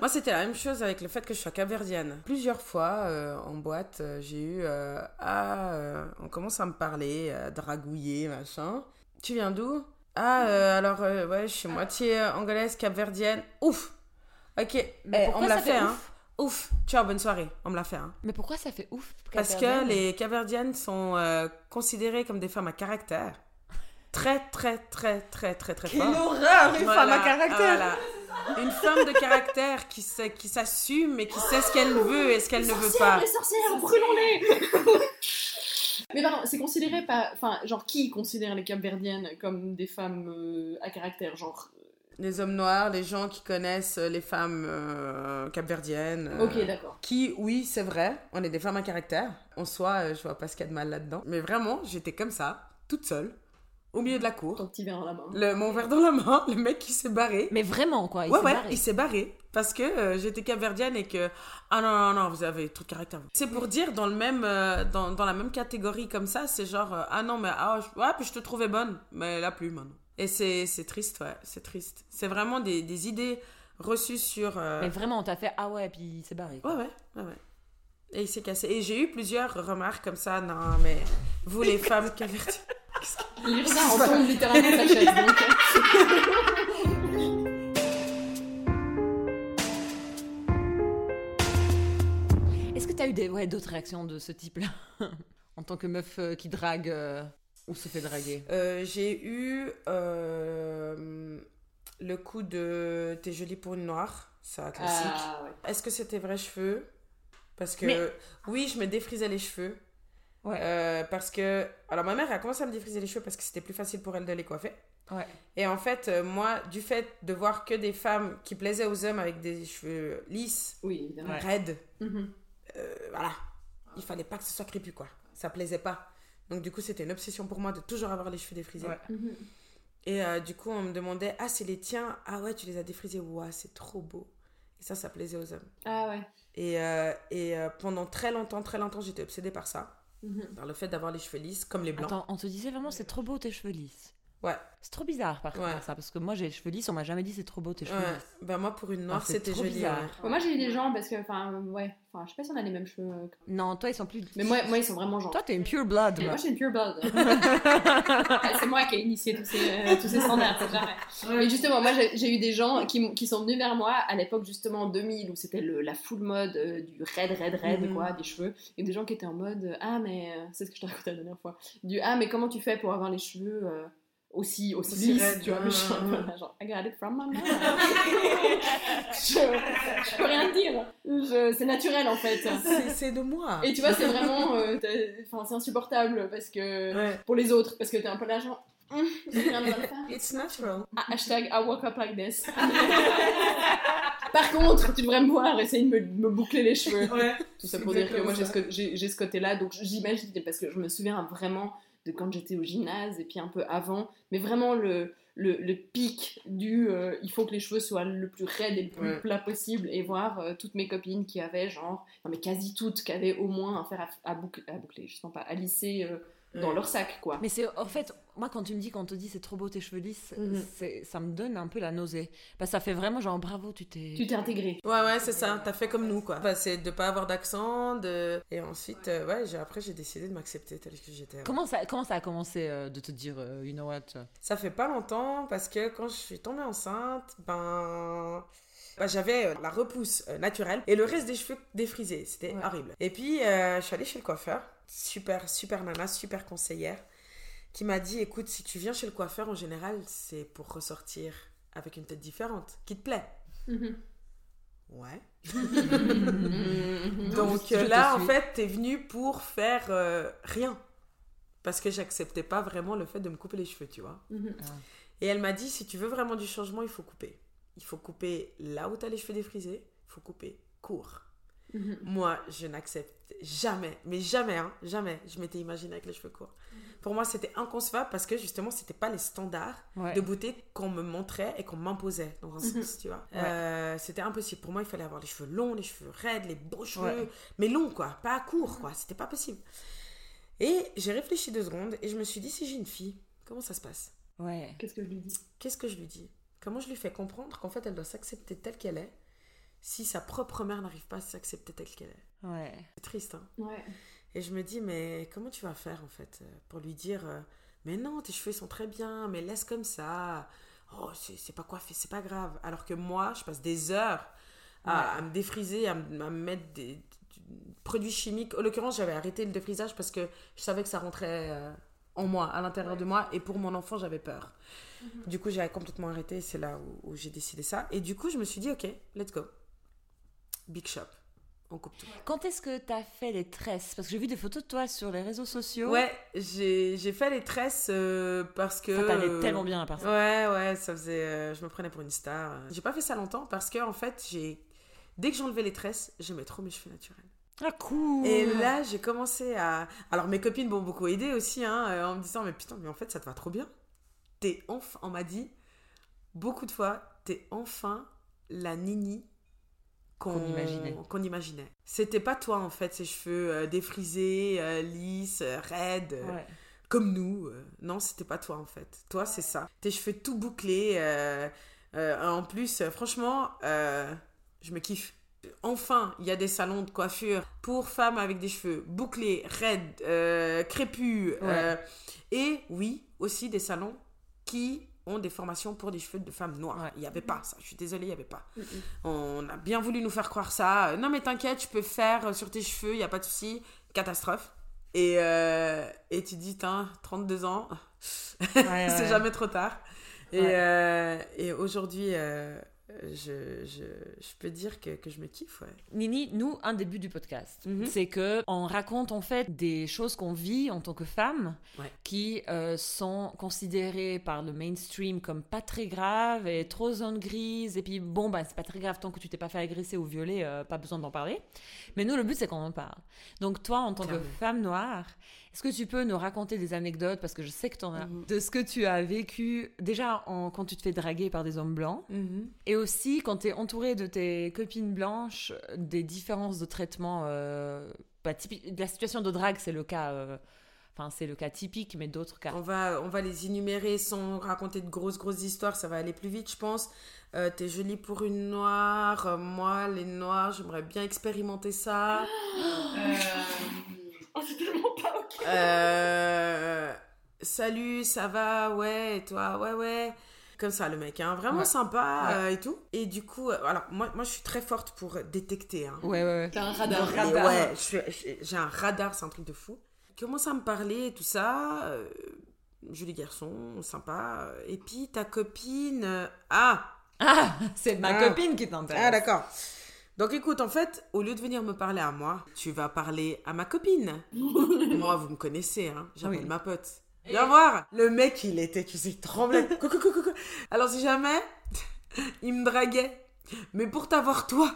Moi, c'était la même chose avec le fait que je sois capverdienne. Plusieurs fois, euh, en boîte, euh, j'ai eu... euh, ah, euh, on commence à me parler, euh, dragouiller, machin. Tu viens d'où? Ah, euh, alors, euh, ouais, je suis moitié anglaise, capverdienne. Ouf Ok, Mais Eh, on me l'a fait hein. Ouf ciao, bonne soirée. On me l'a fait, hein. Mais pourquoi ça fait ouf Parce que les capverdiennes sont euh, considérées comme des femmes à caractère. Très, très, très, très, très, très Quelle fort. horreur, une Voilà, femme à caractère. voilà. Une femme de caractère qui, sait- qui s'assume et qui sait ce qu'elle veut et ce qu'elle ne veut pas. les sorcières, brûlons-les Mais pardon, c'est considéré pas... Enfin, genre, qui considère les Capverdiennes comme des femmes euh, à caractère? Genre... Les hommes noirs, les gens qui connaissent les femmes euh, capverdiennes. euh, Ok, d'accord. Qui, oui, c'est vrai, on est des femmes à caractère. En soi, euh, je vois pas ce qu'il y a de mal là-dedans. Mais vraiment, j'étais comme ça, toute seule, au milieu de la cour. Ton petit verre dans la main. Le, mon verre dans la main, le mec qui s'est barré. Mais vraiment, quoi. Il ouais, s'est ouais, barré. il s'est barré. Parce que euh, j'étais capverdienne et que. Ah non, non, non, vous avez trop de caractère. C'est pour dire, dans, le même, euh, dans, dans la même catégorie comme ça, c'est genre. euh, ah non, mais. Ah, je- ouais, puis je te trouvais bonne. Mais là, plus maintenant. Et c'est c'est triste, ouais, c'est triste. C'est vraiment des, des idées reçues sur. euh, Mais vraiment, on t'a fait ah ouais, puis il s'est barré. Ouais, ouais, ouais, ouais. Et il s'est cassé. Et j'ai eu plusieurs remarques comme ça. Non, mais vous, les femmes capverdiennes. Lirza en tombe littéralement sa chaise, donc... Est-ce que t'as eu des, ouais, d'autres réactions de ce type-là? En tant que meuf euh, qui drague euh, ou se fait draguer Euh, j'ai eu euh, le coup de T'es jolie pour une noire, ça classique. Ah, ouais. Est-ce que c'était vrais cheveux? Parce que Mais- oui, je me défrisais les cheveux. Ouais. Euh, parce que. Alors, ma mère a commencé à me défriser les cheveux parce que c'était plus facile pour elle de les coiffer. Ouais. Et en fait, euh, moi, du fait de voir que des femmes qui plaisaient aux hommes avec des cheveux lisses, Oui, évidemment. Ouais. raides, Mhm. voilà, il fallait pas que ce soit crépus, quoi. Ça plaisait pas. Donc, du coup, c'était une obsession pour moi de toujours avoir les cheveux défrisés. Ouais. Mhm. Et euh, du coup, on me demandait Ah, c'est les tiens Ah ouais, tu les as défrisés Ouah, c'est trop beau. Et ça, ça plaisait aux hommes. Ah ouais. Et, euh, et euh, pendant très longtemps, très longtemps, j'étais obsédée par ça. Mhm. Par le fait d'avoir les cheveux lisses, comme les blancs. Attends, on te disait vraiment c'est trop beau tes cheveux lisses. Ouais. C'est trop bizarre par contre Ouais. ça, parce que moi j'ai les cheveux lisses, on m'a jamais dit c'est trop beau tes cheveux Ouais. lisses. Bah, moi, pour une noire, c'était joli. bizarre. ouais. Moi j'ai eu des gens parce que, enfin, ouais, enfin, je sais pas si on a les mêmes cheveux. euh, Non, toi ils sont plus. Mais moi, moi ils sont vraiment genre. Toi t'es une pure blood. Moi. moi, j'ai une pure blood. C'est moi qui ai initié tous ces, euh, tous ces standards, c'est jamais. Mais justement, moi, j'ai eu des gens qui, qui sont venus vers moi à l'époque, justement, en 2000, où c'était le- la full mode euh, du raid, raid, raid, Mhm. quoi, des cheveux. Et des gens qui étaient en mode, euh, ah, mais, c'est ce que je te racontais la dernière fois, du, ah, mais comment tu fais pour avoir les cheveux euh, aussi, aussi, raides, tu vois, mais je suis un peu là, genre, I got it from my mom. je, je peux rien dire. C'est naturel, en fait. C'est- de moi. Et tu vois, c'est vraiment. euh, Enfin, c'est insupportable parce que. Ouais. Pour les autres, parce que t'es un peu là, genre. Faire. It's natural. Ah, hashtag I woke up like this. Par contre, tu devrais me voir essayer de me, me boucler les cheveux. Ouais. Tout ça pour dire que moi ce, j'ai ce côté-là, donc j'imagine, parce que je me souviens vraiment de quand j'étais au gymnase et puis un peu avant, mais vraiment le, le, le pic du euh, il faut que les cheveux soient le plus raide et le plus Ouais. plat possible et voir euh, toutes mes copines qui avaient genre, non mais quasi toutes, qui avaient au moins un fer à, à, boucler, à boucler, je sais pas, à lisser euh, dans Ouais. leur sac quoi. Mais c'est en fait, moi, quand tu me dis, quand on te dit c'est trop beau tes cheveux lisses, Mhm. c'est- ça me donne un peu la nausée. Parce que ça fait vraiment genre bravo, tu t'es. Tu t'es intégré. Ouais, ouais, c'est ça. T'as fait comme nous, quoi. Bah, c'est de pas avoir d'accent, de... Et ensuite, euh, ouais, j'ai- après, j'ai décidé de m'accepter tel que j'étais. Comment ça, comment ça a commencé euh, de te dire, euh, you know what? Ça fait pas longtemps, parce que quand je suis tombée enceinte, ben... bah, j'avais euh, la repousse euh, naturelle et le reste des cheveux défrisés. C'était Ouais. horrible. Et puis, euh, je suis allée chez le coiffeur. Super, super nana, super conseillère. Qui m'a dit, écoute, si tu viens chez le coiffeur, en général, c'est pour ressortir avec une tête différente, qui te plaît. Mhm. Ouais. Donc là, en fait, t'es venu pour faire euh, rien. Parce que j'acceptais pas vraiment le fait de me couper les cheveux, tu vois. Mhm. Et elle m'a dit, si tu veux vraiment du changement, il faut couper. Il faut couper là où t'as les cheveux défrisés, il faut couper court. Mhm. Moi, je n'accepte jamais, mais jamais, hein, jamais, je m'étais imaginée avec les cheveux courts. Pour moi, c'était inconcevable parce que justement, c'était pas les standards Ouais. de beauté qu'on me montrait et qu'on m'imposait dans un Mhm. sens, tu vois. Ouais. Euh, c'était impossible. Pour moi, il fallait avoir les cheveux longs, les cheveux raides, les beaux cheveux, Ouais. mais longs, quoi, pas courts, quoi. C'était pas possible. Et j'ai réfléchi deux secondes et je me suis dit, si j'ai une fille, comment ça se passe? Ouais. Qu'est-ce que je lui dis? Qu'est-ce que je lui dis? Comment je lui fais comprendre qu'en fait, elle doit s'accepter telle qu'elle est si sa propre mère n'arrive pas à s'accepter telle qu'elle est? Ouais. C'est triste, hein Ouais. Et je me dis, mais comment tu vas faire en fait euh, pour lui dire, euh, mais non, tes cheveux sont très bien, mais laisse comme ça. Oh, c'est pas coiffé, c'est pas grave. Alors que moi, je passe des heures à, Ouais. à me défriser, à, me à me mettre des, des produits chimiques. En l'occurrence, j'avais arrêté le défrisage parce que je savais que ça rentrait euh, en moi, à l'intérieur de moi, et pour mon enfant, j'avais peur. Du coup, j'ai complètement arrêté, c'est là où, où j'ai décidé ça. Et du coup, je me suis dit, ok, let's go. Big shop. On coupe tout. Quand est-ce que t'as fait les tresses? Parce que j'ai vu des photos de toi sur les réseaux sociaux. Ouais, j'ai fait les tresses euh, parce que. Ça t'allait euh, tellement bien à part ça. Ouais, ouais, ça faisait. euh, je me prenais pour une star. J'ai pas fait ça longtemps parce que, en fait, j'ai. Dès que j'enlevais les tresses, j'aimais trop mes cheveux naturels. Ah cool. Et là, j'ai commencé à. Alors, mes copines m'ont beaucoup aidé aussi, hein, euh, en me disant, mais putain, mais en fait, ça te va trop bien. T'es enfin. On m'a dit beaucoup de fois, t'es enfin la nini qu'on imaginait. qu'on imaginait. C'était pas toi, en fait, ces cheveux euh, défrisés, euh, lisses, euh, raides. euh, Ouais. comme nous. non, c'était pas toi en fait. Toi, c'est ça. Tes cheveux tout bouclés. en plus, franchement, je me kiffe. Enfin, il y a des salons de coiffure pour femmes avec des cheveux bouclés, raides, crépus. et oui, aussi des salons qui ont des formations pour des cheveux de femmes noires. Ouais. Il n'y avait pas ça. Je suis désolée, il n'y avait pas. Mhm. On a bien voulu nous faire croire ça. Euh, Non, mais t'inquiète, je peux faire euh, sur tes cheveux, il n'y a pas de souci. Catastrophe. Et, euh, et tu dis, tiens, 32 ans, Ouais, c'est ouais. jamais trop tard. Et, euh, et aujourd'hui, euh, je, je, je peux dire que, que je me kiffe, ouais. Nini, nous, un début du podcast, Mhm. c'est que on raconte en fait des choses qu'on vit en tant que femme, Ouais. qui euh, sont considérées par le mainstream comme pas très graves et trop zone grise. Et puis bon, bah c'est pas très grave tant que tu t'es pas fait agresser ou violer, euh, pas besoin d'en parler. Mais nous, le but c'est qu'on en parle. Donc toi, en tant Clairement. que femme noire, est-ce que tu peux nous raconter des anecdotes parce que je sais que tu en as Mhm. de ce que tu as vécu déjà en- quand tu te fais draguer par des hommes blancs et aussi, quand tu es entouré de tes copines blanches, des différences de traitement. Euh, bah, typique- la situation de drague, c'est le cas. euh, Enfin, c'est le cas typique, mais d'autres cas. On va, on va les énumérer sans raconter de grosses, grosses histoires. Ça va aller plus vite, je pense. Euh, T'es jolie pour une noire. Euh, moi, les noirs, j'aimerais bien expérimenter ça. Euh... Oh, c'est tellement pas ok. Euh, Salut, ça va? Ouais, et toi? Ouais, ouais. Comme ça, le mec, hein, vraiment Ouais. sympa Ouais. euh, et tout. Et du coup, euh, alors, moi, moi, je suis très forte pour détecter. Hein. Ouais, ouais, ouais. T'as un radar. Radar. ouais, j'ai un radar, c'est un truc de fou. Il commence à me parler et tout ça. euh, joli garçon, sympa. Et puis ta copine. euh, ah Ah, c'est ma Ah. copine qui t'intéresse. Ah, d'accord. Donc écoute, en fait, au lieu de venir me parler à moi, tu vas parler à ma copine. moi, vous me connaissez, hein. J'appelle Oui. ma pote. Viens voir Le mec, il était, tu sais, il tremblait. Coucou, coucou, coucou. Alors si jamais, il me draguait. Mais pour t'avoir toi,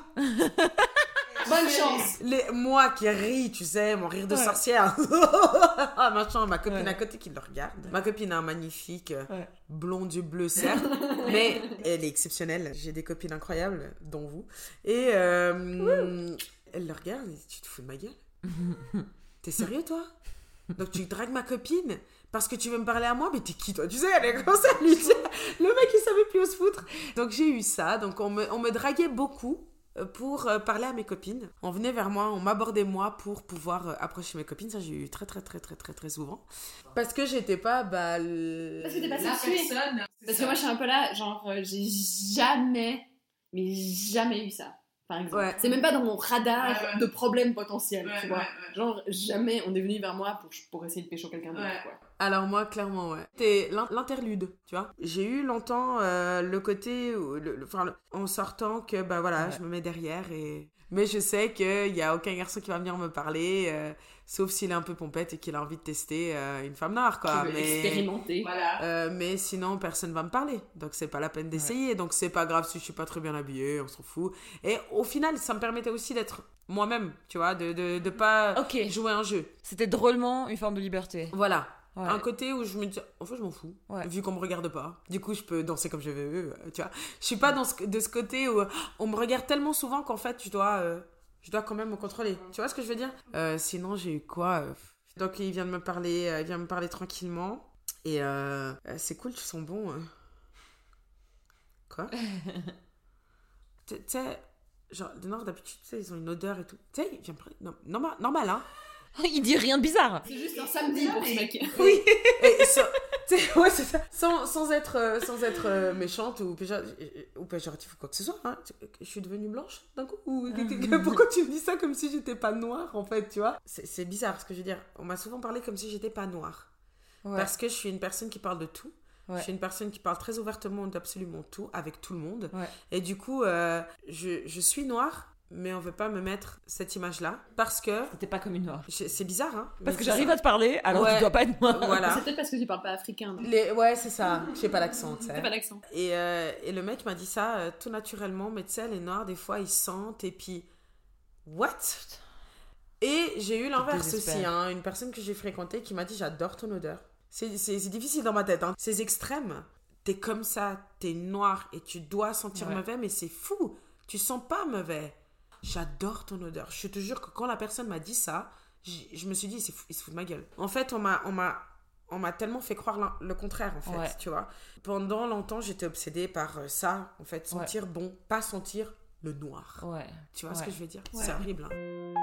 Bonne chance. les, moi qui ris, tu sais, mon rire de Ouais. sorcière. ah, machin, ma copine Ouais. à côté qui le regarde. Ma copine a un magnifique euh, Ouais. blond du bleu, certes, mais elle est exceptionnelle. J'ai des copines incroyables, dont vous. Et euh, elle le regarde et Tu te fous de ma gueule? T'es sérieux, toi? Donc tu dragues ma copine parce que tu veux me parler à moi, mais t'es qui toi? Tu sais, elle est comme ça, lui dire. Le mec, il savait plus où se foutre. Donc j'ai eu ça. Donc on me, on me draguait beaucoup pour euh, parler à mes copines. On venait vers moi, on m'abordait moi pour pouvoir euh, approcher mes copines. Ça, j'ai eu très, très, très, très, très, très souvent. Parce que j'étais pas. Bah, l- Parce que t'es pas La sexuée. personne. Parce que moi, je suis un peu là, genre, euh, j'ai jamais, mais jamais eu ça, par exemple. Ouais. C'est même pas dans mon radar Ouais, ouais. de problème potentiel, Ouais, tu vois. ouais, ouais. Genre, jamais on est venu vers moi pour, pour essayer de pécho quelqu'un d'autre, Ouais. quoi. Alors moi, clairement, ouais. C'était l'in- l'interlude, tu vois. J'ai eu longtemps euh, le côté, où le- le- enfin, le- en sortant que, bah voilà, Ouais. je me mets derrière et... Mais je sais qu'il y a aucun garçon qui va venir me parler, euh, sauf s'il est un peu pompette et qu'il a envie de tester euh, une femme noire, quoi. Tu Mais... expérimenter. Voilà. Euh, mais sinon, personne va me parler. Donc, c'est pas la peine d'essayer. Donc, c'est pas grave si je suis pas très bien habillée, on s'en fout. Et au final, ça me permettait aussi d'être moi-même, tu vois, de, de, de pas Ok. jouer un jeu. C'était drôlement une forme de liberté. Voilà. Ouais. Un côté où je me dis, en fait, je m'en fous, Ouais. vu qu'on me regarde pas. Du coup, je peux danser comme je veux, euh, tu vois. Je suis pas dans ce, de ce côté où on me regarde tellement souvent qu'en fait, je dois, euh, je dois quand même me contrôler. Tu vois ce que je veux dire? Euh, Sinon, j'ai eu quoi euh, Donc, il vient de me parler, euh, il vient me parler tranquillement. Et euh, c'est cool, tu sens bon. euh. Quoi? Tu sais, genre, le Nord, d'habitude, tu sais, ils ont une odeur et tout. Tu sais, il vient me parler. non, normal, normal, hein Il dit rien de bizarre. C'est juste un samedi pour ce mec. Oui. Et ouais, c'est ça. Sans, sans être, euh, sans être euh, méchante ou, péjor- ou péjoratif ou quoi que ce soit. hein. Je suis devenue blanche d'un coup ou Pourquoi tu me dis ça comme si j'étais pas noire en fait, tu vois? C'est c'est bizarre ce que je veux dire. On m'a souvent parlé comme si j'étais pas noire. Ouais. Parce que je suis une personne qui parle de tout. Ouais. Je suis une personne qui parle très ouvertement d'absolument tout, avec tout le monde. Ouais. Et du coup, euh, je, je suis noire, mais on veut pas me mettre cette image-là. Parce que. T'es pas comme une noire. C'est bizarre, hein Parce que j'arrive à te parler, alors Ouais. tu dois pas être noire. Voilà. C'est peut-être parce que tu parles pas africain. Les... Ouais, c'est ça. J'ai pas l'accent, tu sais. Pas d'accent. Et, euh, et le mec m'a dit ça euh, tout naturellement, mais tu sais, les noirs, des fois, ils sentent et puis. What? Et j'ai eu l'inverse aussi, hein, une personne que j'ai fréquentée qui m'a dit J'adore ton odeur. C'est difficile dans ma tête, hein. ces extrêmes. T'es comme ça, t'es noir et tu dois sentir Ouais. mauvais, mais c'est fou. Tu sens pas mauvais. J'adore ton odeur. Je te jure que quand la personne m'a dit ça, je me suis dit Il se fout il se fout de ma gueule. En fait, on m'a. On m'a on m'a tellement fait croire le contraire, en fait, Ouais. tu vois. Pendant longtemps, j'étais obsédée par euh, ça, en fait, sentir bon, pas sentir le noir. Ouais. Tu vois ce que je veux dire? Ouais. C'est horrible. hein.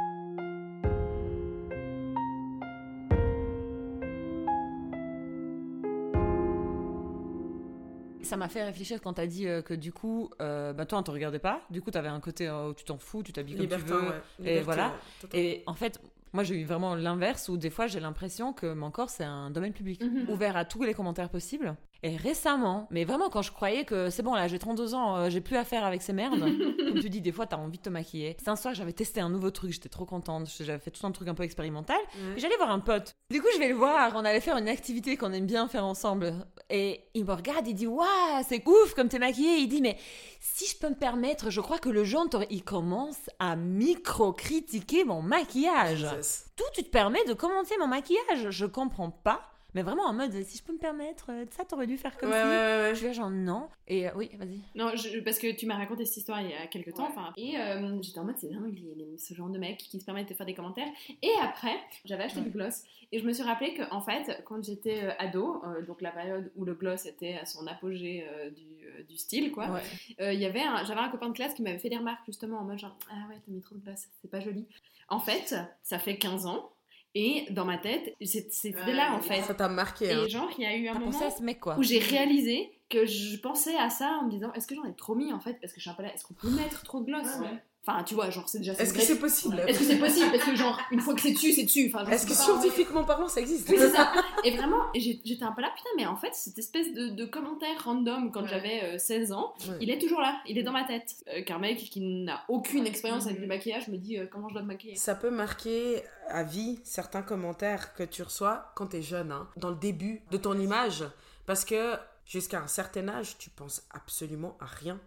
Ça m'a fait réfléchir quand t'as dit euh, que du coup, euh, bah toi on te regardait pas. Du coup, t'avais un côté euh, où tu t'en fous, tu t'habilles comme tu veux. ouais. Et voilà. totalement. Et en fait, moi j'ai eu vraiment l'inverse où des fois j'ai l'impression que mon corps c'est un domaine public, Mhm. ouvert à tous les commentaires possibles. Et récemment, mais vraiment quand je croyais que c'est bon là, j'ai 32 ans, euh, j'ai plus à faire avec ces merdes. Comme tu dis, des fois t'as envie de te maquiller. C'est un soir, j'avais testé un nouveau truc, j'étais trop contente. J'avais fait tout un truc un peu expérimental. J'allais voir un pote. Du coup, je vais le voir. On allait faire une activité qu'on aime bien faire ensemble. Et il me regarde, il dit Waouh, c'est ouf comme t'es maquillée. Il dit Mais si je peux me permettre, je crois que le genre, il commence à micro-critiquer mon maquillage. Jesus. Tout, tu te permets de commenter mon maquillage? Je comprends pas. Mais vraiment en mode Si je peux me permettre, euh, ça, t'aurais dû faire comme Ouais, si. ouais, ouais, ouais. Je suis genre non. Et euh, oui, vas-y. Non, je- parce que tu m'as raconté cette histoire il y a quelques temps. enfin, Et euh, j'étais en mode, c'est dingue, ce genre de mec qui se permettent de faire des commentaires. Et après, j'avais acheté du gloss. Et je me suis rappelé que, en fait, quand j'étais ado, euh, donc la période où le gloss était à son apogée du, du style, quoi, il y avait j'avais un copain de classe qui m'avait fait des remarques justement en mode genre, ah ouais, t'as mis trop de gloss, c'est pas joli. En fait, ça fait 15 ans. Et dans ma tête, c'est- c'était Ouais, là en fait. Ça t'a marqué. hein. Et genre, il y a eu un moment ce mec quoi. où j'ai réalisé que je pensais à ça en me disant est-ce que j'en ai trop mis en fait? Parce que je suis un peu là est-ce qu'on peut mettre trop de gloss? Ouais, ouais. Enfin tu vois genre c'est déjà Est-ce que c'est possible est-ce que c'est possible? Parce que genre une fois que c'est dessus c'est dessus. Enfin Est-ce que scientifiquement parlant, ça existe? Oui c'est ça. Et vraiment j'étais un peu là putain mais en fait cette espèce de, de commentaire random quand Ouais. j'avais euh, 16 ans Ouais. il est toujours là. Il est dans ma tête. Euh, qu'un mec qui n'a aucune expérience avec le maquillage me dit euh, comment je dois me maquiller? Ça peut marquer à vie certains commentaires que tu reçois quand t'es jeune, hein, dans le début de ton image. Parce que jusqu'à un certain âge, tu penses absolument à rien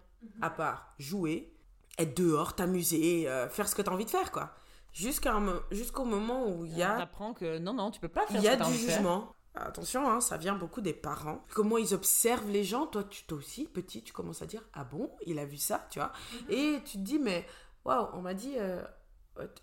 à part jouer, être dehors, t'amuser, euh, faire ce que t'as envie de faire, quoi. Jusqu'au moment où il y a T'apprends que non, non, tu peux pas faire Il y ce a que t'as du envie de faire. jugement. Attention, hein, ça vient beaucoup des parents. Comment ils observent les gens. Toi, tu toi aussi, petit, tu commences à dire Ah bon, il a vu ça, tu vois? Et tu te dis Mais waouh, on m'a dit. euh,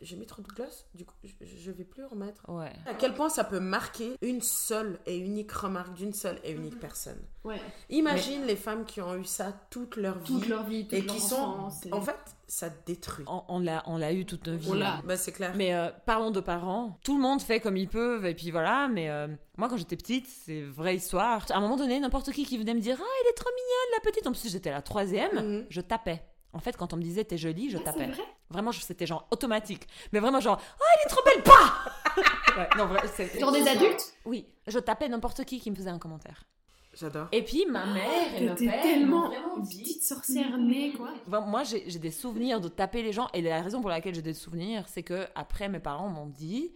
j'ai mis trop de gloss, du coup, je, vais plus en mettre. Ouais. À quel point ça peut marquer une seule et unique remarque d'une seule et unique personne. Ouais. Imagine les femmes qui ont eu ça toute leur vie. Toute leur vie, toute et leur qui sont. En fait, ça détruit. On, on l'a, on l'a eu toute notre vie. On l'a. là. Bah, c'est clair. Mais euh, parlons de parents. Tout le monde fait comme ils peuvent, et puis voilà. Mais euh, moi, quand j'étais petite, c'est vraie histoire. À un moment donné, n'importe qui qui venait me dire Ah, elle est trop mignonne, la petite. En plus, j'étais la troisième, Mhm. je tapais. En fait, quand on me disait T'es jolie, je Ah, tapais. c'est vrai Vraiment, c'était genre automatique. Mais vraiment, genre Oh, elle est trop belle, pas Ouais, non, vrai, c'est- Genre des adultes Oui, je tapais n'importe qui qui me faisait un commentaire. J'adore. Et puis, ma mère et mon père. tellement petite sorcière née, quoi. Moi, j'ai j'ai des souvenirs de taper les gens. Et la raison pour laquelle j'ai des souvenirs, c'est que après mes parents m'ont dit.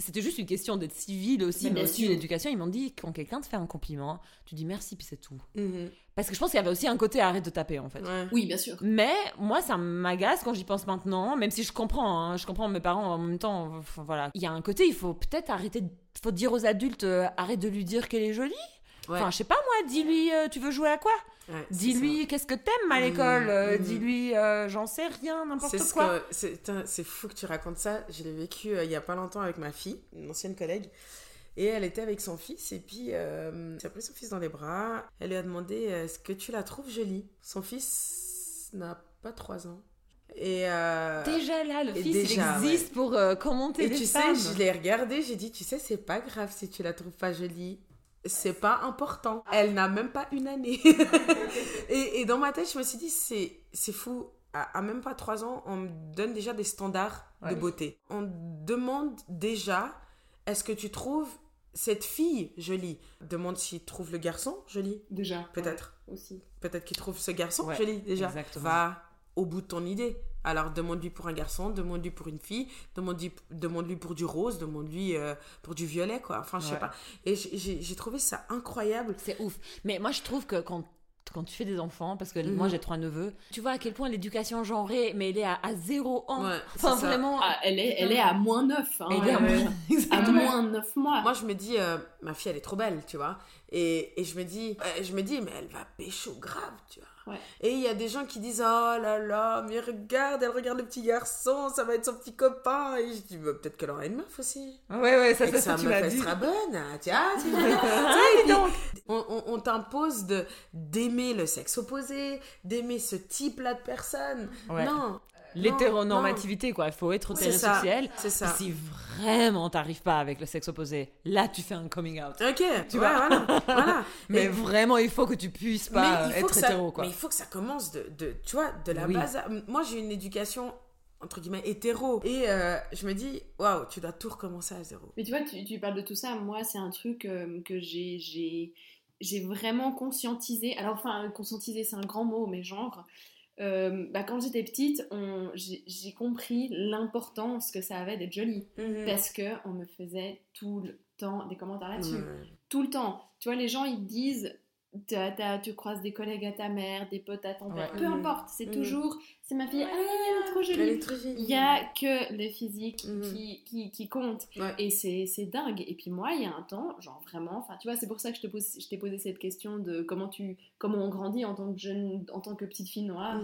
C'était juste une question d'être civile aussi, Mais aussi une éducation. Ils m'ont dit quand quelqu'un te fait un compliment, tu dis merci, puis c'est tout. Mhm. Parce que je pense qu'il y avait aussi un côté arrête de taper en fait. Ouais. Oui, bien sûr. Mais moi, ça m'agace quand j'y pense maintenant, même si je comprends, hein, je comprends mes parents en même temps. enfin, voilà, il y a un côté, il faut peut-être arrêter, faut dire aux adultes, euh, arrête de lui dire qu'elle est jolie. Ouais. Enfin, je sais pas moi, dis-lui, euh, tu veux jouer à quoi Ouais, Dis-lui, qu'est-ce que t'aimes à l'école Euh, mhm. Dis-lui, euh, j'en sais rien, n'importe ce quoi. c'est fou que tu racontes ça. Je l'ai vécu euh, il y a pas longtemps avec ma fille, une ancienne collègue. Et elle était avec son fils et puis elle a pris son fils dans les bras. Elle lui a demandé est-ce que tu la trouves jolie? Son fils n'a pas 3 ans. Et, euh, Déjà là, le Et fils, déjà, il existe pour euh, commenter et les tu femmes. sais, je l'ai regardé, j'ai dit tu sais, c'est pas grave si tu la trouves pas jolie. C'est pas important. Elle n'a même pas une année. et, et dans ma tête, je me suis dit c'est c'est fou. À, à même pas 3 ans, on me donne déjà des standards Ouais. de beauté. On demande déjà est-ce que tu trouves cette fille jolie? Demande s'il trouve le garçon joli. Déjà. Peut-être. ouais, aussi. Peut-être qu'il trouve ce garçon Ouais, joli déjà. exactement. Va au bout de ton idée. Alors demande-lui pour un garçon, demande-lui pour une fille, demande-lui demande-lui pour du rose, demande-lui euh, pour du violet, quoi. Enfin, je sais Ouais. pas. Et j'ai- trouvé ça incroyable. C'est ouf. Mais moi, je trouve que quand, quand tu fais des enfants, parce que Mhm. moi j'ai trois neveux, tu vois à quel point l'éducation genrée, mais elle est à, à zéro ans. Ouais, enfin, c'est ça. vraiment. Ah, elle, est, elle est à moins 9. Hein, elle est à ouais. moins 9 mois. Moi, je me dis, euh, ma fille, elle est trop belle, tu vois. Et, et je me dis, euh, je me dis, mais elle va pécho grave, tu vois. Ouais. Et il y a des gens qui disent, oh là là, mais regarde, elle regarde le petit garçon, ça va être son petit copain. Et je dis, bah, peut-être qu'elle aura une meuf aussi. Ouais, ouais, ça, et que ça, sa tu meuf, m'as elle dit. sera bonne. hein, Tiens, tu. Ah, puis, donc. on, on- on t'impose de d'aimer le sexe opposé, d'aimer ce type-là de personne. Ouais. Non. L'hétéronormativité, quoi. Il faut être hétérosexuel. C'est ça. Si vraiment t'arrives pas avec le sexe opposé, là tu fais un coming out. Ok, Tu ouais, vois. voilà. voilà. Mais Et- vraiment, il faut que tu puisses pas être ça, hétéro, quoi. Mais il faut que ça commence de, de tu vois, de la Oui. base. à- Moi, j'ai une éducation entre guillemets hétéro et euh, je me dis waouh, tu dois tout recommencer à zéro. Mais tu vois, tu, tu parles de tout ça. Moi, c'est un truc euh, que j'ai, j'ai, j'ai vraiment conscientisé. Alors, enfin, conscientisé, c'est un grand mot, mais genre, euh, bah, quand j'étais petite, on, j'ai, j'ai compris l'importance que ça avait d'être jolie. Parce que on me faisait tout le temps des commentaires là-dessus. Tout le temps. Tu vois, les gens, ils tu croises des collègues à ta mère, des potes à ton père, Ouais. peu Mhm. importe, c'est Mhm. toujours, c'est ma fille, ah, elle est trop jolie. Il y a que le physique Mhm. qui, qui, qui compte. Ouais. Et c'est c'est dingue. Et puis moi, il y a un temps, genre vraiment, enfin tu vois, c'est pour ça que je te pose, je t'ai posé cette question de comment tu, comment on grandit en tant que jeune, en tant que petite fille noire.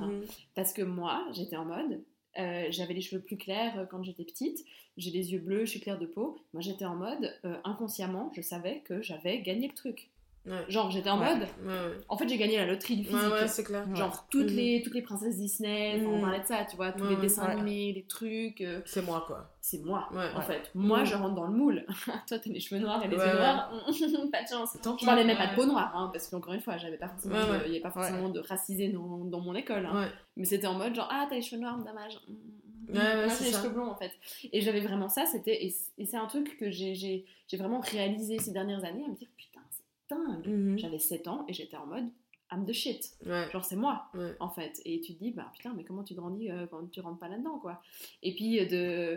Parce que moi, j'étais en mode, euh, j'avais les cheveux plus clairs euh, quand j'étais petite, j'ai les yeux bleus, je suis claire de peau. Moi, j'étais en mode, euh, inconsciemment, je savais que j'avais gagné le truc. Ouais. Genre, j'étais en Ouais. mode, Ouais, ouais. en fait, j'ai gagné la loterie du physique. Ouais, ouais, c'est clair. Ouais. Genre, toutes, Mhm. les, toutes les princesses Disney, on Mhm. parlait de ça, tu vois, tous Ouais, les ouais. dessins Ouais. animés, les trucs. euh, C'est moi quoi. c'est moi, Ouais. en Ouais. fait. Moi, Mhm. je rentre dans le moule. Toi, t'as les cheveux noirs et les Ouais, yeux ouais. noirs. pas de chance. Tant Je parlais même Ouais. pas de peau noire, hein, parce qu'encore une fois, j'avais pas forcément, Ouais, ouais. il y avait pas forcément de racisé dans, dans mon école. hein. Ouais. Mais c'était en mode genre, ah, t'as les cheveux noirs, dommage. Ouais, ouais, Moi, c'est j'ai les cheveux blonds, en fait. Et j'avais vraiment ça, c'était. Et c'est un truc que j'ai- j'ai j'ai vraiment réalisé ces dernières années, à me dire, Mhm. J'avais 7 ans et j'étais en mode, I'm the shit. Ouais. Genre, c'est moi Ouais. en fait. Et tu te dis, bah putain, mais comment tu grandis euh, quand tu rentres pas là-dedans, quoi. Et puis, euh,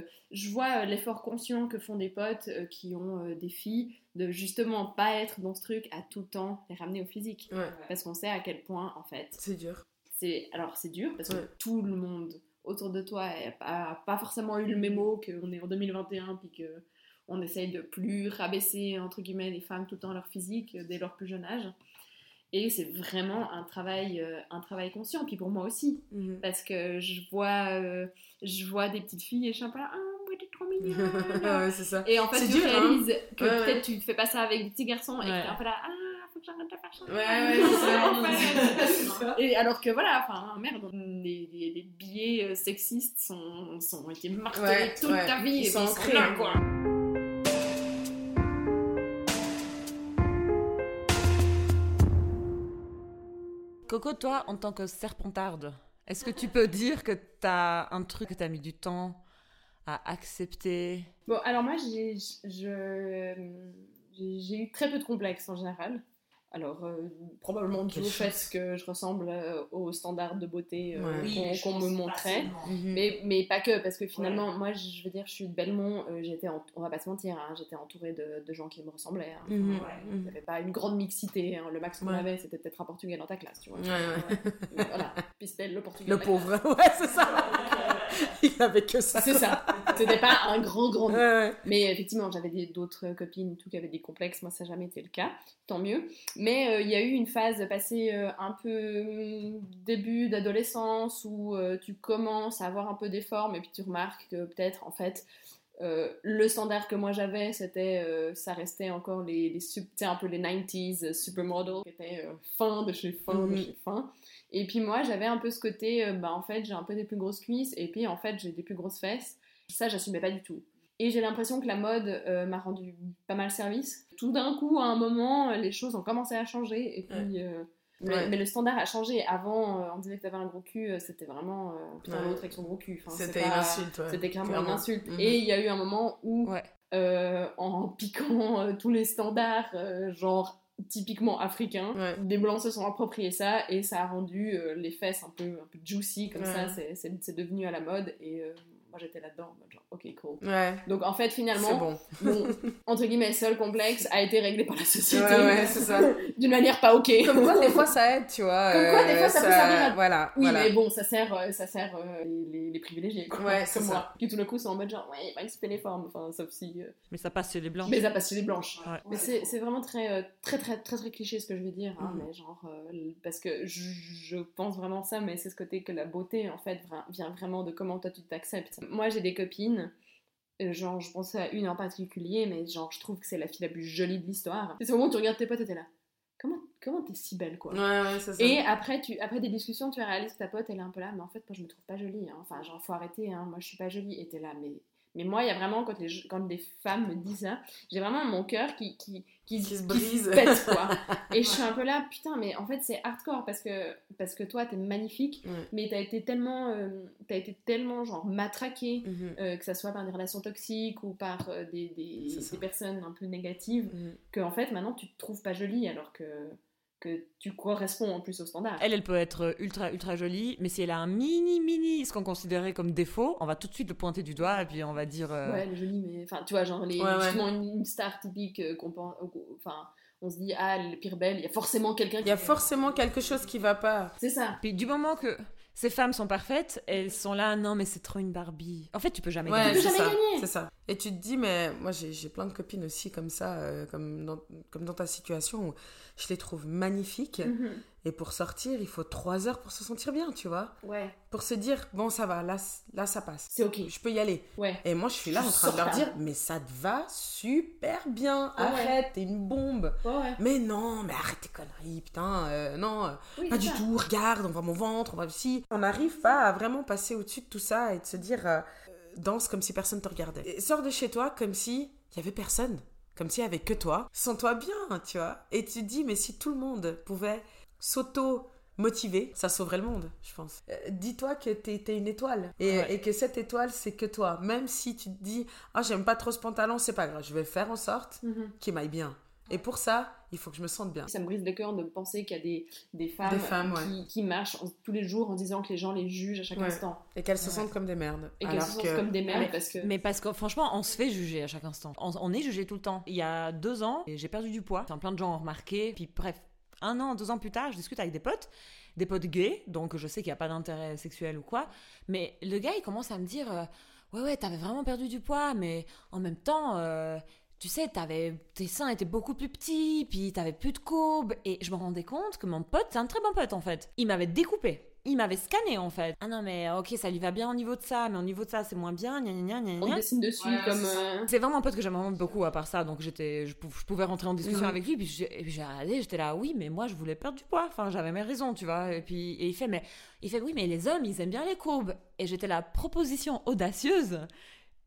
de... je vois euh, l'effort conscient que font des potes euh, qui ont euh, des filles de justement pas être dans ce truc à tout le temps les ramener au physique. Ouais. Parce qu'on sait à quel point, en fait, C'est dur. c'est. Alors, c'est dur parce que tout le monde autour de toi a pas, pas forcément eu le mémo qu'on est en 2021 puis que. On essaye de plus rabaisser, entre guillemets, les femmes tout le temps leur physique euh, dès leur plus jeune âge. Et c'est vraiment un travail, euh, un travail conscient. Puis pour moi aussi, Mhm. parce que je vois, euh, je vois des petites filles et je suis un peu là, ah, moi t'es trop mignonne. ouais, c'est ça. Et en fait, tu dur, hein. réalises que Ouais, ouais. peut-être tu fais pas ça avec des petits garçons et que t'es un peu là, ah, faut que j'arrête de faire ça. Ouais, ouais, c'est ça. Et alors que voilà, enfin, merde, les, les, les billets sexistes sont, sont ont été martelés toute ta vie Ils et sont ancrés, là, hein. quoi. Coco, toi, en tant que serpentarde, est-ce que tu peux dire que t'as un truc que t'as mis du temps à accepter? Bon, alors moi, j'ai eu très peu de complexes en général. Alors, euh, probablement dû au fait que je ressemble euh, aux standards de beauté euh, Ouais. qu'on me montrait. Mhm. Mais, mais pas que, parce que finalement, moi, je veux dire, je suis de Belmont, euh, j'étais, en- on va pas se mentir, hein, j'étais entourée de, de gens qui me ressemblaient. hein. N'y avait pas une grande mixité, hein. le max qu'on Ouais. avait, c'était peut-être un portugais dans ta classe, tu vois. Ouais, ouais. Mais voilà, Pistel, le portugais. Le pauvre. Ouais, c'est ça. Il avait que ça. C'est ça, c'était pas un grand, grand Ouais, ouais. Mais effectivement, j'avais d'autres copines et tout qui avaient des complexes. Moi, ça n'a jamais été le cas. Tant mieux. Mais euh, il y a eu une phase passée euh, un peu hum, début d'adolescence où euh, tu commences à avoir un peu des formes et puis tu remarques que peut-être, en fait, euh, le standard que moi j'avais, c'était, euh, ça restait encore les, les sub- un peu les 90s supermodels qui étaient euh, fin de chez fin de Mhm. chez fin. Et puis moi, j'avais un peu ce côté, euh, bah en fait, j'ai un peu des plus grosses cuisses et puis en fait, j'ai des plus grosses fesses. Ça, j'assumais pas du tout. Et j'ai l'impression que la mode euh, m'a rendu pas mal service. Tout d'un coup, à un moment, euh, les choses ont commencé à changer. Et puis, euh, mais, Ouais. mais le standard a changé. Avant, euh, on disait que t'avais un gros cul, c'était vraiment putain, Ouais. l'autre avec son gros cul. Enfin, C'était une insulte. C'était clairement une Clairement. insulte. Mhm. Et il y a eu un moment où, en piquant tous les standards, genre typiquement africains, Ouais. des blancs se sont appropriés ça et ça a rendu euh, les fesses un peu, un peu juicy comme Ouais. ça. C'est devenu à la mode et euh, moi j'étais là-dedans. en mode genre, ok, cool. Ouais. Donc en fait, finalement, bon. mon entre guillemets seul complexe a été réglé par la société Ouais, ouais, c'est ça. d'une manière pas ok. Comme quoi, des fois, ça aide, tu vois. Comme quoi, des euh, fois, ça peut servir à- Voilà. Oui, voilà. mais bon, ça sert, euh, ça sert euh, les, les- les privilégiés, quoi. Ouais, c'est comme ça. moi. Qui tout d'un coup sont en mode genre, ouais, pas expliquer les formes, enfin, sauf si. euh, Mais ça passe chez les blancs. Mais ça passe chez les blanches. Ouais. Mais c'est c'est vraiment très, euh, très, très, très, très cliché ce que je vais dire, hein, Mhm. mais genre, euh, parce que je, je pense vraiment ça, mais c'est ce côté que la beauté, en fait, vient vraiment de comment toi tu t'acceptes. Moi, j'ai des copines. euh, Genre, je pensais à une en particulier, mais genre, je trouve que c'est la fille la plus jolie de l'histoire. C'est au moment où tu regardes tes potes et t'es là. Comment comment t'es si belle, quoi Ouais, ouais, ça. et après, tu, après des discussions, tu réalises que ta pote, elle est un peu là, mais en fait, moi, je me trouve pas jolie. hein. Enfin, genre, faut arrêter, hein. moi, je suis pas jolie. Et t'es là, mais, mais moi, il y a vraiment, quand les, quand des femmes me disent ça, j'ai vraiment mon cœur qui, qui, qui, Qui se brise. pète, quoi. Et je suis un peu là, putain, mais en fait, c'est hardcore parce que, parce que toi, t'es magnifique, mais t'as été tellement, euh, t'as été tellement, genre, matraqué. Mhm. euh, que ça soit par des relations toxiques ou par euh, des, des, des personnes un peu négatives, Mhm. que en fait maintenant tu te trouves pas jolie alors que, que tu corresponds en plus au standard. Elle, elle peut être ultra, ultra jolie, mais si elle a un mini, mini, ce qu'on considérait comme défaut, on va tout de suite le pointer du doigt et puis on va dire. euh, Ouais, elle est jolie, mais enfin, tu vois, genre, les, Ouais, ouais. justement, une, une star typique euh, qu'on pense. Enfin, on se dit, ah, elle est pire belle, il y a forcément quelqu'un qui. Il y a forcément quelque chose qui va pas. C'est ça. Puis du moment que ces femmes sont parfaites, elles sont là, non, mais c'est trop une Barbie. En fait, tu peux jamais Ouais, gagner. peux c'est jamais ça. gagner. C'est ça. Et tu te dis, mais moi j'ai j'ai plein de copines aussi comme ça, euh, comme, dans, comme dans ta situation où je les trouve magnifiques. Mhm. Et pour sortir, il faut trois heures pour se sentir bien, tu vois. Ouais, Pour se dire, bon, ça va, là, là ça passe. c'est ok. Je peux y aller. Ouais. Et moi, je suis là Je en train de leur dire, mais ça te va super bien. Ouais. Arrête, t'es une bombe. Ouais, ouais. Mais non, mais arrête tes conneries, putain. euh, non, euh, Oui, pas du ça. tout. Regarde, on voit mon ventre, on voit si. On n'arrive pas à vraiment passer au-dessus de tout ça et de se dire, euh, danse comme si personne te regardait. Et sors de chez toi comme si il y avait personne. Comme s'il y avait que toi. Sens-toi bien, tu vois. Et tu te dis, mais si tout le monde pouvait s'auto motiver, ça sauverait le monde, je pense. Euh, Dis-toi que t'es t'es une étoile et, Ouais. et que cette étoile, c'est que toi. Même si tu te dis, ah, j'aime pas trop ce pantalon, c'est pas grave, je vais faire en sorte Mhm. qu'il m'aille bien. Et pour ça, il faut que je me sente bien. Ça me brise le cœur de penser qu'il y a des, des femmes, Des femmes, qui, qui marchent en- tous les jours en disant que les gens les jugent à chaque Ouais. instant. Et qu'elles se Ouais. sentent comme des merdes. Et qu'elles se sentent que- comme des merdes Ouais. parce que. Mais parce que franchement, on se fait juger à chaque instant. On, on est jugé tout le temps. Il y a deux ans, j'ai perdu du poids. Enfin, plein de gens ont remarqué. Puis bref, un an, deux ans plus tard, je discute avec des potes, des potes gays, donc je sais qu'il n'y a pas d'intérêt sexuel ou quoi. Mais le gars, il commence à me dire euh, Ouais, ouais, t'avais vraiment perdu du poids, mais en même temps, euh, tu sais, t'avais, tes seins étaient beaucoup plus petits, puis t'avais plus de courbes, et je me rendais compte que mon pote, c'est un très bon pote en fait, il m'avait découpé. Il m'avait scanné en fait. Ah non mais ok ça lui va bien au niveau de ça, mais au niveau de ça c'est moins bien, gna gna gna gna On dessine dessus Ouais, comme. c'est euh, C'est vraiment un pote que j'aime vraiment beaucoup à part ça, donc j'étais, je, pou- je pouvais rentrer en discussion avec lui, puis j'ai regardé, j'étais là, oui, mais moi je voulais perdre du poids, enfin j'avais mes raisons, tu vois, et puis et il fait, mais il fait, oui, mais les hommes ils aiment bien les courbes, et j'étais la proposition audacieuse,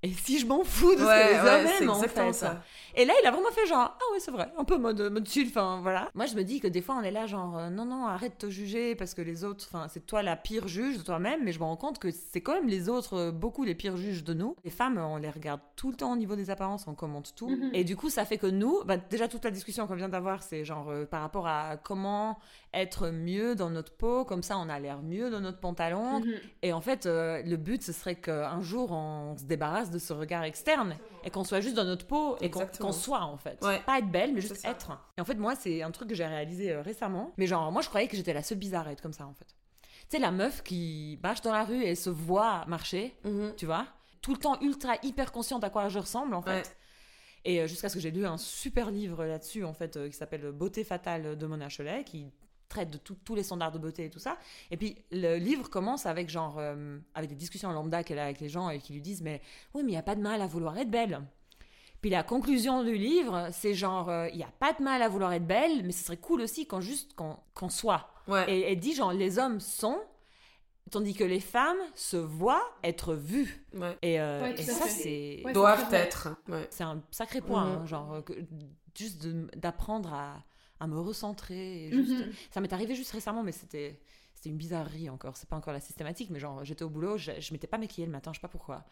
et si je m'en fous de ce que les hommes aiment en fait. ça. Et là il a vraiment fait genre, ah ouais c'est vrai, un peu mode, mode chill, enfin voilà. Moi je me dis que des fois on est là genre, euh, non non arrête de te juger parce que les autres, enfin c'est toi la pire juge de toi-même, mais je me rends compte que c'est quand même les autres euh, beaucoup les pires juges de nous. Les femmes on les regarde tout le temps au niveau des apparences, on commente tout. Mhm. Et du coup ça fait que nous, bah, déjà toute la discussion qu'on vient d'avoir c'est genre euh, par rapport à comment être mieux dans notre peau, comme ça on a l'air mieux dans notre pantalon. mhm. Et en fait, euh, le but, ce serait qu'un jour, on se débarrasse de ce regard externe et qu'on soit juste dans notre peau et qu'on soit, en fait. Ouais. Pas être belle, mais juste être. Et en fait, moi, c'est un truc que j'ai réalisé euh, récemment. Mais genre, moi, je croyais que j'étais la seule bizarrette comme ça, en fait. Tu sais, la meuf qui marche dans la rue et se voit marcher, Mhm. tu vois Tout le temps ultra, hyper consciente à quoi je ressemble, en fait. Ouais. Et euh, jusqu'à ce que j'ai lu un super livre là-dessus, en fait, qui s'appelle Beauté fatale de Mona Cholet, qui traite de tout- tous les standards de beauté et tout ça. Et puis le livre commence avec genre euh, avec des discussions lambda qu'elle a avec les gens et qui lui disent mais oui mais il y a pas de mal à vouloir être belle. Puis la conclusion du livre c'est genre euh, il y a pas de mal à vouloir être belle mais ce serait cool aussi quand juste qu'on qu'on soit. Ouais. Et elle dit genre les hommes sont tandis que les femmes se voient être vues. ouais. Et, euh, Ouais, et ça c'est Ouais, Doivent être. Ouais. c'est un sacré point, hein, genre euh, que- juste d'apprendre à, à me recentrer. et juste- Mhm. Ça m'est arrivé juste récemment, mais c'était c'était une bizarrerie encore. C'est pas encore la systématique, mais genre j'étais au boulot, je, je m'étais pas maquillée le matin, je sais pas pourquoi.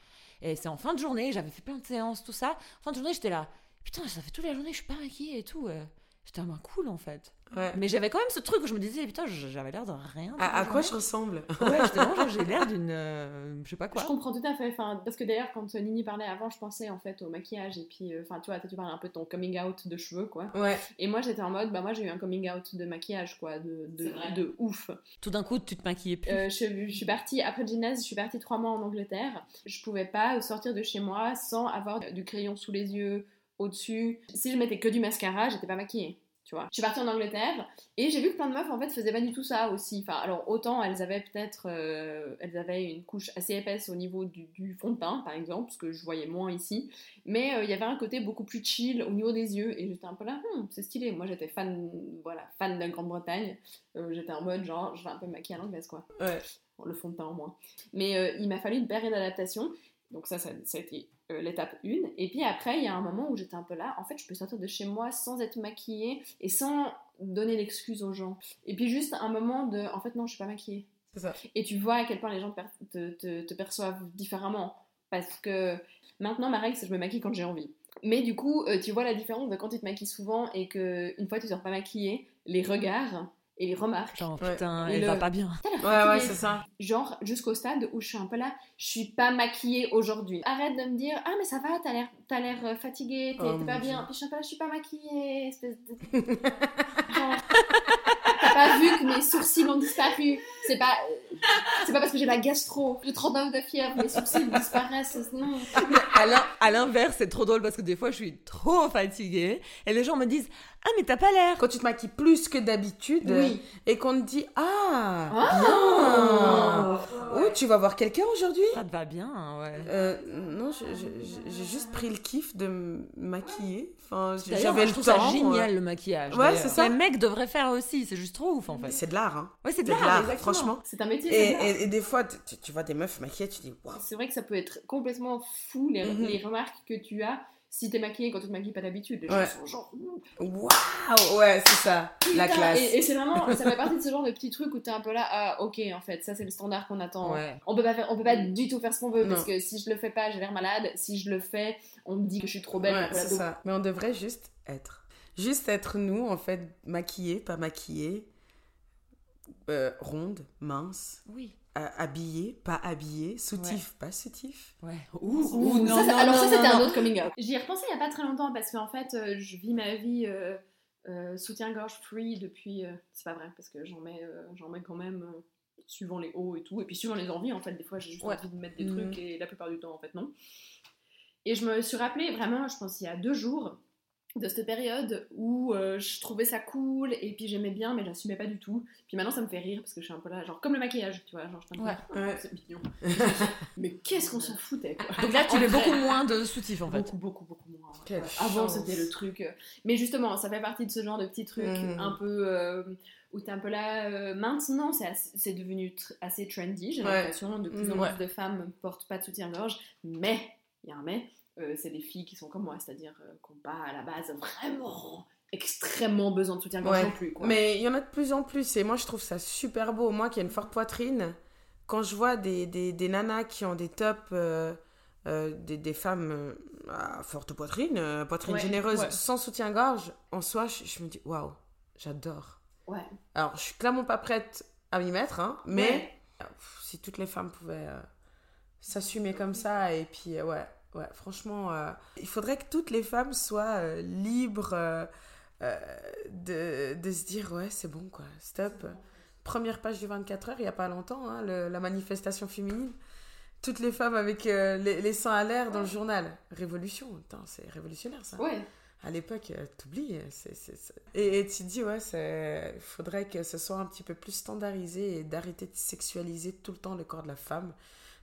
Et c'est en fin de journée, j'avais fait plein de séances, tout ça. En fin de journée, j'étais là, putain, ça fait toute la journée, je suis pas maquillée et tout. euh. J'étais vraiment cool en fait. Ouais. Mais j'avais quand même ce truc où je me disais, putain, j'avais l'air de rien. À, quoi je ressemble Ouais, genre, j'ai l'air d'une. euh, je sais pas quoi. Je comprends tout à fait. Enfin, parce que d'ailleurs, quand Nini parlait avant, je pensais en fait au maquillage. Et puis, euh, enfin, tu vois, toi, tu parlais un peu de ton coming out de cheveux, quoi. Ouais. Et moi, j'étais en mode, bah, moi, j'ai eu un coming out de maquillage, quoi, de ouf. Tout d'un coup, tu te maquillais plus. Euh, je, je suis partie, après le gymnase, je suis partie trois mois en Angleterre. Je pouvais pas sortir de chez moi sans avoir du crayon sous les yeux, au-dessus. Si je mettais que du mascara, j'étais pas maquillée. Tu vois. Je suis partie en Angleterre et j'ai vu que plein de meufs en fait faisaient pas du tout ça aussi. Enfin, alors autant elles avaient peut-être, euh, elles avaient une couche assez épaisse au niveau du, du fond de teint par exemple, parce que je voyais moins ici. Mais euh, il y avait un côté beaucoup plus chill au niveau des yeux et j'étais un peu là, Hum, c'est stylé. Moi j'étais fan, voilà, fan de la Grande-Bretagne. Euh, j'étais en mode genre, je vais un peu maquiller à l'anglaise quoi Ouais. le fond de teint en moins. Mais il m'a fallu une période d'adaptation. Donc ça, ça, ça a été euh, l'étape 1. Et puis après, il y a un moment où j'étais un peu là. En fait, je peux sortir de chez moi sans être maquillée et sans donner l'excuse aux gens. Et puis juste un moment de, en fait, non, je suis pas maquillée. C'est ça. Et tu vois à quel point les gens te, te, te- te perçoivent différemment. Parce que maintenant, ma règle, c'est que je me maquille quand j'ai envie. Mais du coup, euh, tu vois la différence de quand tu te maquilles souvent et que une fois tu sors pas maquillée, les regards et les remarques. Genre, Ouais. putain, Et elle le- va pas bien. Ouais, ouais, c'est ça. Genre jusqu'au stade où je suis un peu là, je suis pas maquillée aujourd'hui. Arrête de me dire ah mais ça va, t'as l'air t'as l'air euh, fatiguée, t'es Oh, pas bien. Dieu. Puis je suis un peu là, je suis pas maquillée, espèce de. Genre, T'as pas vu que mes sourcils ont disparu. C'est pas euh, c'est pas parce que j'ai la gastro, j'ai 39 de fièvre, mes sourcils disparaissent. Non. L'in- à l'inverse, c'est trop drôle parce que des fois, je suis trop fatiguée et les gens me disent Ah, mais t'as pas l'air. Quand tu te maquilles plus que d'habitude Oui. et qu'on te dit Ah, Ah. bien. Oh, tu vas voir quelqu'un aujourd'hui Ça te va bien, ouais. Euh, non, j'ai juste pris le kiff de me maquiller. Enfin, j'avais le temps. ça génial euh. le maquillage. Ouais, c'est ça. Les mecs devraient faire aussi, c'est juste trop ouf en fait. C'est de l'art, hein. Ouais, c'est de l'art, franchement. C'est un métier. Et, c'est de l'art. et- et des fois, tu, tu vois des meufs maquillées, tu dis Waouh. C'est vrai que ça peut être complètement fou les, Mhm. les remarques que tu as si t'es maquillée quand tu te maquilles pas d'habitude. Les gens Ouais. sont genre. Waouh, ouais, c'est ça, la classe. Et, et c'est vraiment, ça fait partie de ce genre de petits trucs où t'es un peu là, ah ok, en fait, ça c'est le standard qu'on attend. Ouais. On peut pas faire, on peut pas du tout faire ce qu'on veut parce que si je le fais pas, j'ai l'air malade. Si je le fais, on me dit que je suis trop belle. Ouais, c'est ça. Mais on devrait juste être. Juste être nous, en fait, maquillés, pas maquillés, euh, rondes, minces, Oui. Euh, habillées, pas habillées, soutif, pas soutif. Ouais. Ouh, non, alors non, ça c'était un autre coming out. J'y ai repensé il y a pas très longtemps parce qu'en fait euh, je vis ma vie euh, euh, soutien-gorge free depuis. euh, c'est pas vrai parce que j'en mets, euh, j'en mets quand même euh, suivant les hauts et tout et puis suivant les envies en fait. Des fois j'ai juste Ouais. envie de mettre des trucs et la plupart du temps en fait non. Et je me suis rappelé vraiment, je pense, il y a deux jours, de cette période où euh, je trouvais ça cool et puis j'aimais bien mais j'assumais pas du tout puis maintenant ça me fait rire parce que je suis un peu là genre comme le maquillage tu vois genre je Ouais. Ouais. c'est mignon mais qu'est-ce qu'on s'en foutait quoi Donc là, tu mets beaucoup moins de soutifs en fait. beaucoup beaucoup beaucoup moins ouais. Avant c'était le truc euh, mais justement ça fait partie de ce genre de petits trucs Mhm. un peu euh, où t'es un peu là euh, maintenant c'est devenu tr- assez trendy j'ai Ouais. l'impression de plus en Mhm. plus de femmes portent pas de soutien-gorge mais il y a un mais euh, c'est des filles qui sont comme moi c'est-à-dire euh, qui n'ont pas à la base vraiment extrêmement besoin de soutien-gorge Ouais. non plus quoi. Mais il y en a de plus en plus et moi je trouve ça super beau. Moi qui ai une forte poitrine, quand je vois des, des, des nanas qui ont des tops, euh, euh, des, des femmes à forte poitrine, poitrine Ouais, généreuse, ouais. sans soutien-gorge, en soi je, je me dis waouh, j'adore. ouais Alors je suis clairement pas prête à m'y mettre, hein, mais pff, si toutes les femmes pouvaient s'assumer comme ça et puis ouais. Ouais, franchement, euh, il faudrait que toutes les femmes soient euh, libres euh, de, de se dire ouais, c'est bon quoi, stop. Première page du 24 heures, il n'y a pas longtemps, hein, le- la manifestation féminine. Toutes les femmes avec les, les seins à l'air dans le journal. Révolution, c'est révolutionnaire ça. ouais À l'époque, t'oublies. Et, et tu te dis, ouais, il faudrait que ce soit un petit peu plus standardisé et d'arrêter de sexualiser tout le temps le corps de la femme.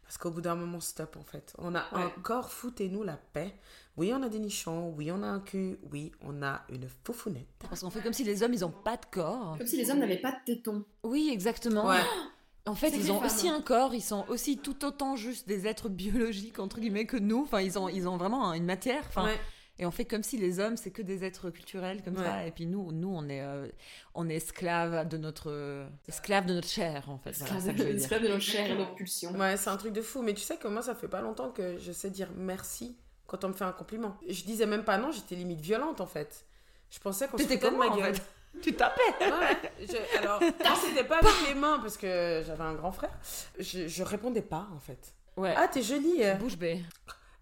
Parce qu'au bout d'un moment, stop en fait. On a Ouais. un corps, foutez-nous la paix. Oui, on a des nichons, oui, on a un cul, oui, on a une foufounette. Parce qu'on fait comme si les hommes, ils ont pas de corps. comme si les hommes n'avaient pas de tétons Oui, exactement. Ouais. En fait, ils ont aussi un corps, ils sont aussi tout autant juste des êtres biologiques, entre guillemets, que nous. Enfin, ils ont, ils ont vraiment une matière. Enfin, Ouais. Et on fait comme si les hommes, c'est que des êtres culturels comme Ouais. ça. Et puis nous, nous on est, euh, on est esclaves de notre, euh, esclaves de notre chair, en fait. Voilà, c'est ça que je veux dire. esclaves de nos chairs et nos pulsions Ouais, c'est un truc de fou. Mais tu sais que moi, ça fait pas longtemps que je sais dire merci quand on me fait un compliment. Je disais même pas non, j'étais limite violente en fait. Je pensais qu'on se foutait de ma en gueule. fait Tu tapais Ouais, je- alors, quand c'était pas avec les mains, parce que j'avais un grand frère, je, je répondais pas en fait. Ouais. Ah, t'es jolie. euh. Bouche bée.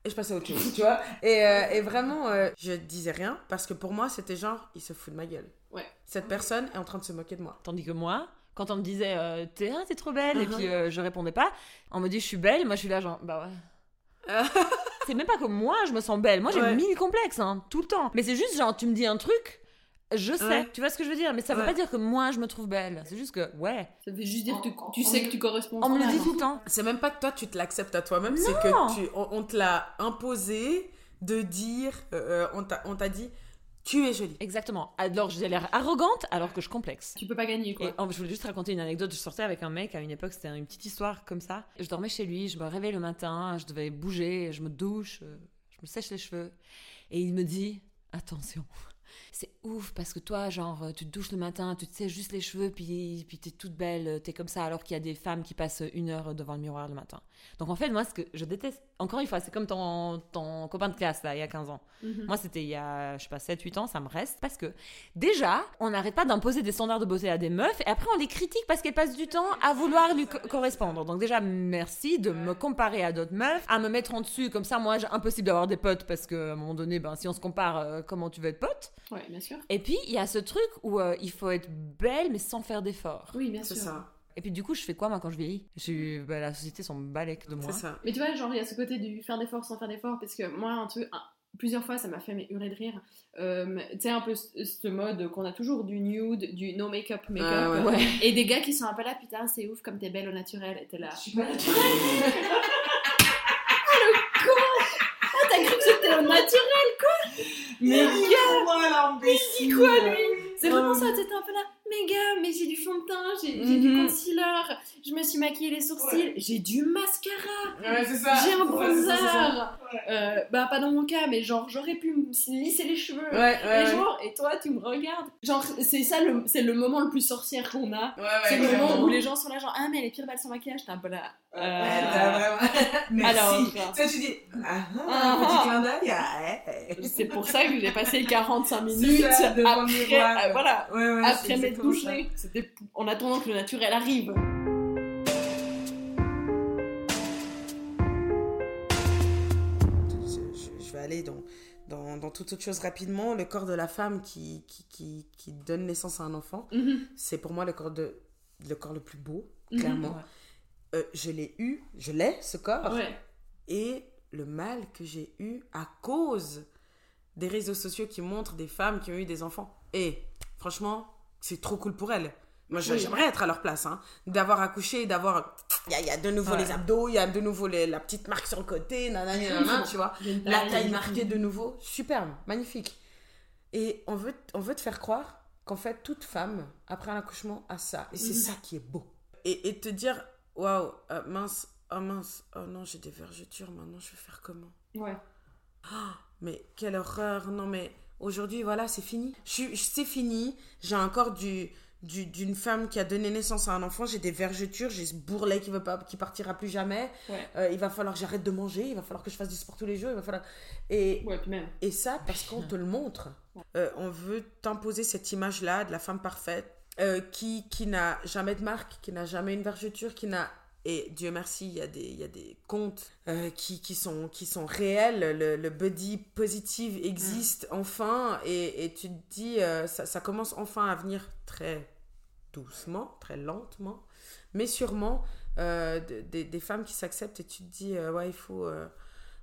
Et je passais à autre chose, tu vois. Et, euh, et vraiment, euh, je disais rien parce que pour moi, c'était genre, il se fout de ma gueule. Ouais. Cette personne est en train de se moquer de moi. Tandis que moi, quand on me disait euh, t'es ah, t'es trop belle et Uh-huh. puis euh, je répondais pas, on me dit je suis belle, moi je suis là genre bah ouais. c'est même pas que moi je me sens belle, moi j'ai Ouais. mille complexes hein, tout le temps. Mais c'est juste genre tu me dis un truc, je sais, Ouais. tu vois ce que je veux dire, mais ça veut Ouais. pas dire que moi je me trouve belle, c'est juste que ouais, ça veut juste dire que tu, tu sais que tu corresponds on me le à dit ça. tout le temps. C'est même pas que toi, tu te l'acceptes à toi-même, c'est Non. que tu, on, on te l'a imposé de dire, euh, on t'a on t'a dit, tu es jolie. Exactement. Alors j'ai l'air arrogante alors que je complexe. tu peux pas gagner quoi Et oh, je voulais juste raconter une anecdote. Je sortais avec un mec à une époque, c'était une petite histoire comme ça. Je dormais chez lui, je me réveille le matin, je devais bouger, je me douche, euh, je me sèche les cheveux. Et il me dit Attention, c'est ouf parce que toi, genre, tu te douches le matin, tu te sèches juste les cheveux, puis, puis t'es toute belle, t'es comme ça, alors qu'il y a des femmes qui passent une heure devant le miroir le matin. Donc en fait, moi, ce que je déteste, encore une fois, c'est comme ton, ton copain de classe, là, il y a 15 ans. Mhm. Moi, c'était il y a, je sais pas, 7-8 ans, ça me reste. Parce que, déjà, on n'arrête pas d'imposer des standards de beauté à des meufs, et après, on les critique parce qu'elles passent du temps à vouloir lui co- correspondre. Donc, déjà, merci de me comparer à d'autres meufs, à me mettre en dessus. Comme ça, moi, j'ai impossible d'avoir des potes, parce qu'à un moment donné, ben, si on se compare, euh, comment tu veux être pote? Ouais bien sûr Et puis, il y a ce truc où euh, il faut être belle, mais sans faire d'efforts. oui bien C'est sûr ça. Et puis, du coup, je fais quoi, moi, quand je vieillis? Ben, La société s'en balèque de moi. C'est ça. Mais tu vois, genre, il y a ce côté du faire d'efforts sans faire d'efforts, parce que moi, un truc, plusieurs fois, ça m'a fait mais, hurler de rire. Euh, tu sais, un peu ce mode qu'on a toujours du nude, du no make-up, make-up. Ah ouais. Ouais. Et des gars qui sont un peu là, putain, c'est ouf comme t'es belle au naturel. Et t'es là. Je suis pas Ah, t'as cru que c'était au naturel? Mais gars, quoi, lui? C'est vraiment ça, t'étais un peu là. Mais gars, mais j'ai du fond de teint, j'ai du Mhm. concealer, je me suis maquillé les sourcils, j'ai du mascara. Ouais, ça. J'ai un Ouais, ça, ça. bronzer. Euh, bah pas dans mon cas, mais genre j'aurais pu me lisser les cheveux. Et genre, et toi tu me regardes. Genre c'est ça c'est le moment le plus sorcière qu'on a. C'est le moment où les gens sont là genre ah mais elle est pire belle sans maquillage, t'es un peu là. Euh, t'as vraiment- Merci. alors, tu sais, tu dis, ah, Ah, ah, petit ah. clin d'œil. ah. C'est pour ça que j'ai passé 45 C'est minutes ça, après, miroir. euh, voilà, Ouais, ouais, après c'est C'était en attendant que le naturel arrive. je, vais aller dans, dans, dans toute autre chose rapidement. Le corps de la femme qui, qui, qui, qui donne naissance à un enfant, Mhm. c'est pour moi le corps, de, le corps le plus beau, Mhm. clairement. Euh, je l'ai eu, je l'ai, ce corps, Ouais. et le mal que j'ai eu à cause des réseaux sociaux qui montrent des femmes qui ont eu des enfants. Et franchement, c'est trop cool pour elles. Moi, j'aimerais être à leur place, hein. d'avoir accouché, d'avoir... Il y y a de nouveau Ouais. les abdos, il y a de nouveau les- la petite marque sur le côté, nanana, nanana, tu vois. La taille. marquée de nouveau, superbe, magnifique. Et on veut, on veut te faire croire qu'en fait, toute femme, après un accouchement, a ça. Et c'est Mhm. ça qui est beau. Et, et te dire, waouh, euh, mince, oh mince, oh non, j'ai des vergetures, maintenant je vais faire comment? Ouais. Mais quelle horreur, non mais aujourd'hui, voilà, c'est fini. Je C'est fini, j'ai encore du du- d'une femme qui a donné naissance à un enfant, j'ai des vergetures, j'ai ce bourrelet qui veut pas qui partira plus jamais. Ouais. Euh, il va falloir que j'arrête de manger, il va falloir que je fasse du sport tous les jours, il va falloir et Ouais, et ça, parce qu'on te le montre. Euh, on veut t'imposer cette image-là de la femme parfaite euh, qui, qui n'a jamais de marque, qui n'a jamais une vergeture, qui n'a... Et Dieu merci, il y a des, il y a des comptes euh, qui, qui, sont, qui sont réels. Le, le body positive existe enfin. Et, et tu te dis, euh, ça, ça commence enfin à venir très doucement, très lentement, mais sûrement euh, de- des- des femmes qui s'acceptent et tu te dis, ouais, il faut...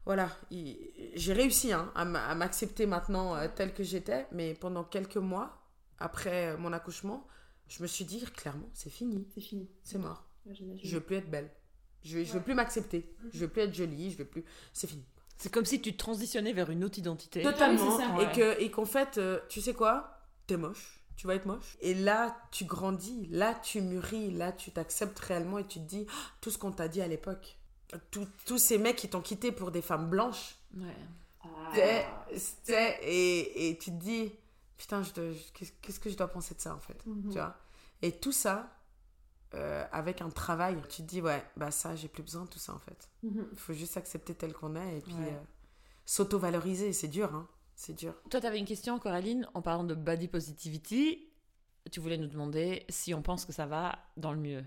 voilà, il- j'ai réussi hein, à m'accepter maintenant telle que j'étais, mais pendant quelques mois, après mon accouchement, je me suis dit clairement, c'est fini, C'est fini. c'est mort. Ouais. Je veux plus être belle. Je veux, je veux plus m'accepter. Je veux plus être jolie. Je veux plus. C'est fini. C'est comme si tu transitionnais vers une autre identité. Totalement. ça. et Ouais. que et qu'en fait, euh, tu sais quoi? T'es moche. Tu vas être moche. Et là, tu grandis. Là, tu mûris. Là, tu t'acceptes réellement et tu te dis Ah, tout ce qu'on t'a dit à l'époque. Tous- ces mecs qui t'ont quitté pour des femmes blanches. Ouais. Ah. Et, et tu te dis, putain, qu'est-ce que je dois penser de ça en fait? Mhm. tu vois? Et tout ça, euh, avec un travail, tu te dis, ouais, bah ça, j'ai plus besoin de tout ça en fait. Mhm. Il faut juste accepter tel qu'on est et puis Ouais. euh, s'auto-valoriser. C'est dur, hein C'est dur. Toi, tu avais une question, Coraline, en parlant de body positivity. Tu voulais nous demander si on pense que ça va dans le mieux.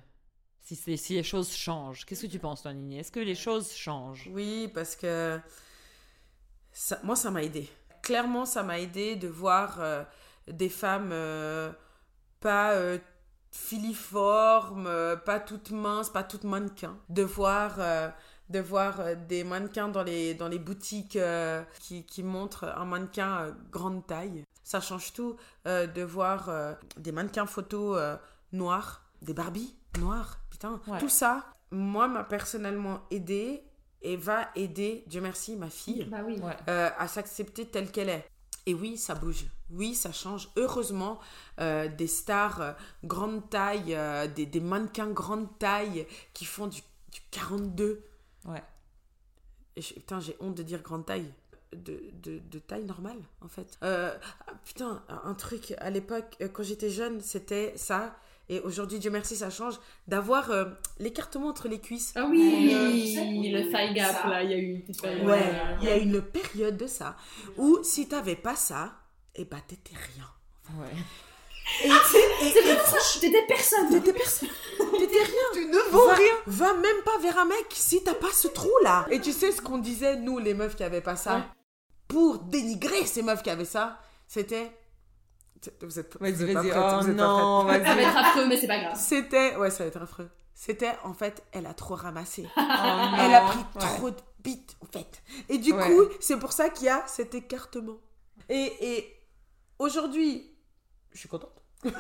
Si, si les choses changent. Qu'est-ce que tu penses, toi, Nini? Est-ce que les choses changent? Oui, parce que ça, moi, ça m'a aidé. Clairement, ça m'a aidé de voir euh, des femmes pas filiformes, euh, pas toutes minces, pas toutes mannequins. De voir, euh, de voir euh, des mannequins dans les, dans les boutiques euh, qui, qui montrent un mannequin euh, grande taille. Ça change tout de voir des mannequins photos noirs, des Barbies noirs. Putain, Ouais. tout ça, moi, m'a personnellement aidé et va aider, Dieu merci, ma fille Bah oui. Euh, à s'accepter telle qu'elle est. Et oui, ça bouge. Oui, ça change. Heureusement, euh, des stars euh, grande taille, euh, des, des mannequins grande taille qui font du, du 42. Ouais. Et je- putain, j'ai honte de dire grande taille. De, de, de taille normale, en fait. Ah, putain, un truc, à l'époque, quand j'étais jeune, c'était ça. Et aujourd'hui, Dieu merci, ça change. D'avoir euh, l'écartement entre les cuisses. Ah oui, Euh, le thigh gap, ça. là, il y a eu une petite période. Ouais, il y a une période de ça où si t'avais pas ça, et bah t'étais rien. Ouais. Et, et- C'est et- vrai, t'étais personne. T'étais personne. T'étais rien. Tu ne vaux va, rien Va même pas vers un mec si t'as pas ce trou là. Et tu sais ce qu'on disait, nous, les meufs qui avaient pas ça, Ouais. pour dénigrer ces meufs qui avaient ça, c'était. Vous êtes, Vas-y, vous êtes pas vas-y. prêtes, Oh vous êtes pas non. Ça va être affreux, mais c'est pas grave. C'était. Ouais, ça va être affreux. C'était, en fait, elle a trop ramassé. Oh. Elle a pris Ouais. trop de bites, en fait. Et du Ouais. coup, c'est pour ça qu'il y a cet écartement. Et, et aujourd'hui, je suis contente.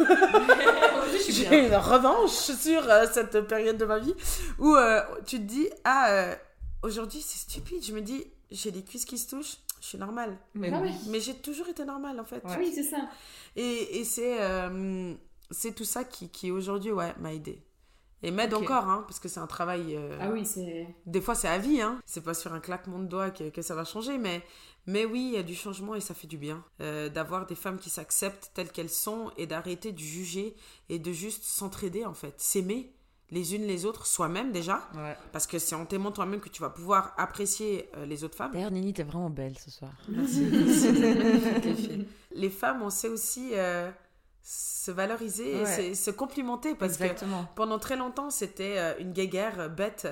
J'ai une revanche sur euh, cette période de ma vie où euh, tu te dis, ah, euh, aujourd'hui c'est stupide. Je me dis, j'ai les cuisses qui se touchent, je suis normale. Mais Ah oui. Mais j'ai toujours été normale en fait. Ouais. Oui, c'est ça. Et, et c'est euh, c'est tout ça qui, qui aujourd'hui ouais, m'a aidé. Et m'aide encore, hein, parce que c'est un travail. euh, Ah oui, c'est. des fois, c'est à vie, hein. C'est pas sur un claquement de doigts que, que ça va changer, mais, mais oui, il y a du changement et ça fait du bien. Euh, D'avoir des femmes qui s'acceptent telles qu'elles sont et d'arrêter de juger et de juste s'entraider, en fait. S'aimer les unes les autres, soi-même déjà, Ouais. parce que c'est en t'aimant toi-même que tu vas pouvoir apprécier euh, les autres femmes. D'ailleurs, Nini, t'es vraiment belle ce soir. Merci. Les femmes, on sait aussi euh, se valoriser et se, se complimenter parce que pendant très longtemps, c'était euh, une guéguerre bête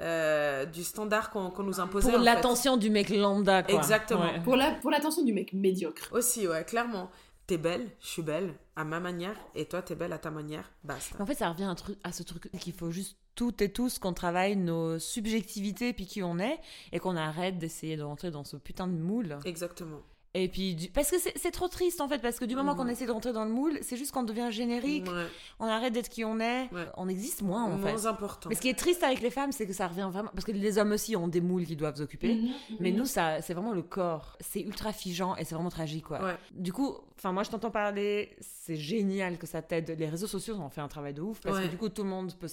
euh, du standard qu'on nous imposait. Pour l'attention du mec lambda, quoi. Exactement. Ouais. Pour la- pour l'attention du mec médiocre. Aussi, ouais, clairement. t'es belle, je suis belle à ma manière, et toi, t'es belle à ta manière, basta. En fait, ça revient à, truc, à ce truc qu'il faut juste toutes et tous qu'on travaille nos subjectivités puis qui on est et qu'on arrête d'essayer de rentrer dans ce putain de moule. Exactement. Et puis, du- parce que c'est trop triste en fait, parce que du moment qu'on essaie de rentrer dans le moule, c'est juste qu'on devient générique, Ouais. on arrête d'être qui on est, Ouais. on existe moins en fait. Moins important. Mais ce qui est triste avec les femmes, c'est que ça revient vraiment. Parce que les hommes aussi ont des moules qu'ils doivent occuper. Mhm, Mais nous, ça, c'est vraiment le corps. C'est ultra figeant et c'est vraiment tragique, quoi. Ouais. Du coup, enfin, moi, je t'entends parler. C'est génial que ça t'aide. Les réseaux sociaux ont fait un travail de ouf parce que du coup, tout le monde peut,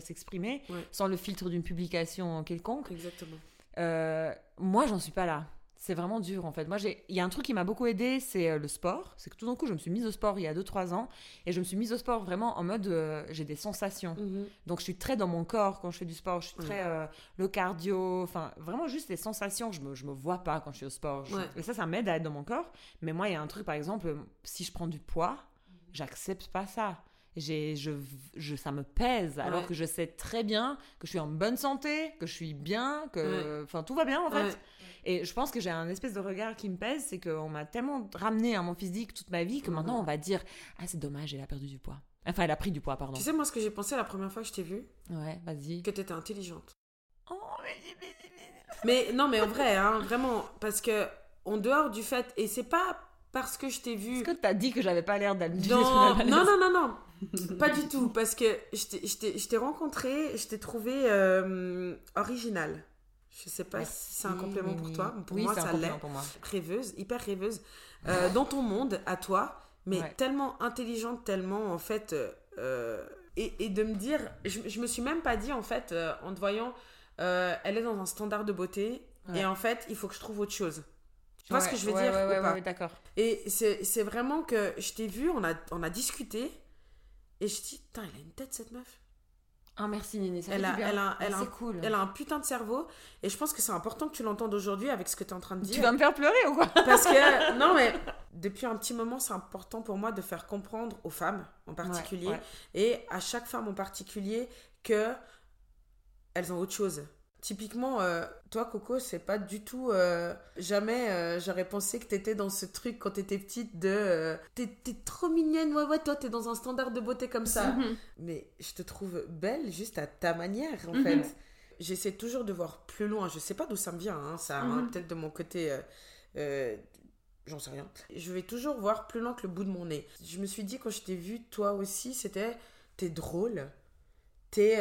s'exprimer sans le filtre d'une publication quelconque. Exactement. Euh, moi, j'en suis pas là. C'est vraiment dur en fait. Moi, il y a un truc qui m'a beaucoup aidé, c'est euh, le sport. C'est que tout d'un coup, je me suis mise au sport il y a 2-3 ans et je me suis mise au sport vraiment en mode euh, j'ai des sensations. Mhm. Donc je suis très dans mon corps quand je fais du sport, je suis très euh, le cardio, enfin vraiment juste les sensations, je me, je me vois pas quand je suis au sport. Je- Ouais. Et ça, ça m'aide à être dans mon corps. Mais moi, il y a un truc, par exemple, si je prends du poids, j'accepte pas ça. J'ai, je, je, ça me pèse, alors Ouais. que je sais très bien que je suis en bonne santé, que je suis bien, que enfin tout va bien en fait. Ouais. Et je pense que j'ai un espèce de regard qui me pèse, c'est qu'on m'a tellement ramené à mon physique toute ma vie que maintenant on va dire ah c'est dommage, elle a perdu du poids. Enfin, elle a pris du poids, pardon. Tu sais, moi, ce que j'ai pensé la première fois que je t'ai vue, Ouais, vas-y. que t'étais intelligente. Oh, mais- mais- non, mais en vrai, hein, vraiment, parce que en dehors du fait, et c'est pas parce que je t'ai vu. Est-ce que t'as dit que j'avais pas l'air d'aller Non, non, non, non, non, pas du tout, parce que je t'ai- rencontré, je t'ai trouvé euh, originale. Je sais pas si c'est un complément pour toi, pour oui, moi ça compliment l'est. Rêveuse, hyper rêveuse, euh, dans ton monde, à toi, mais Ouais. tellement intelligente, tellement en fait. euh, euh, et, et de me dire, je, je me suis même pas dit en fait, euh, en te voyant, elle est dans un standard de beauté, Ouais. et en fait, il faut que je trouve autre chose. Tu vois ce que je veux dire ouais, ou ouais, pas? ouais, d'accord. Et c'est c'est vraiment que je t'ai vu, on a, on a discuté, et je dis, putain, elle a une tête cette meuf. Ah, merci Nini, ça Elle fait a- du bien. elle a- elle a un- cool. Elle a un putain de cerveau, et je pense que c'est important que tu l'entendes aujourd'hui avec ce que tu es en train de Tu dire. vas me faire pleurer ou quoi? Parce que, non, mais depuis un petit moment, c'est important pour moi de faire comprendre aux femmes en particulier, Ouais, ouais. et à chaque femme en particulier, que elles ont autre chose. Typiquement, euh, toi, Coco, c'est pas du tout. euh, jamais euh, j'aurais pensé que t'étais dans ce truc quand t'étais petite de. t'es, trop mignonne, ouais, ouais, toi, t'es dans un standard de beauté comme ça. Mhm. Mais je te trouve belle juste à ta manière, en Mhm. fait. J'essaie toujours de voir plus loin. Je sais pas d'où ça me vient, hein. ça hein, Mhm. peut-être de mon côté. J'en sais rien. Je vais toujours voir plus loin que le bout de mon nez. Je me suis dit, quand je t'ai vu, toi aussi, c'était. T'es drôle. T'es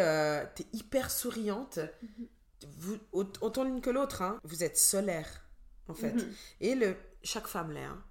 t'es hyper souriante. Vous, autant l'une que l'autre, hein. Vous êtes solaire, en fait. Mhm. Et le, chaque femme l'est. hein.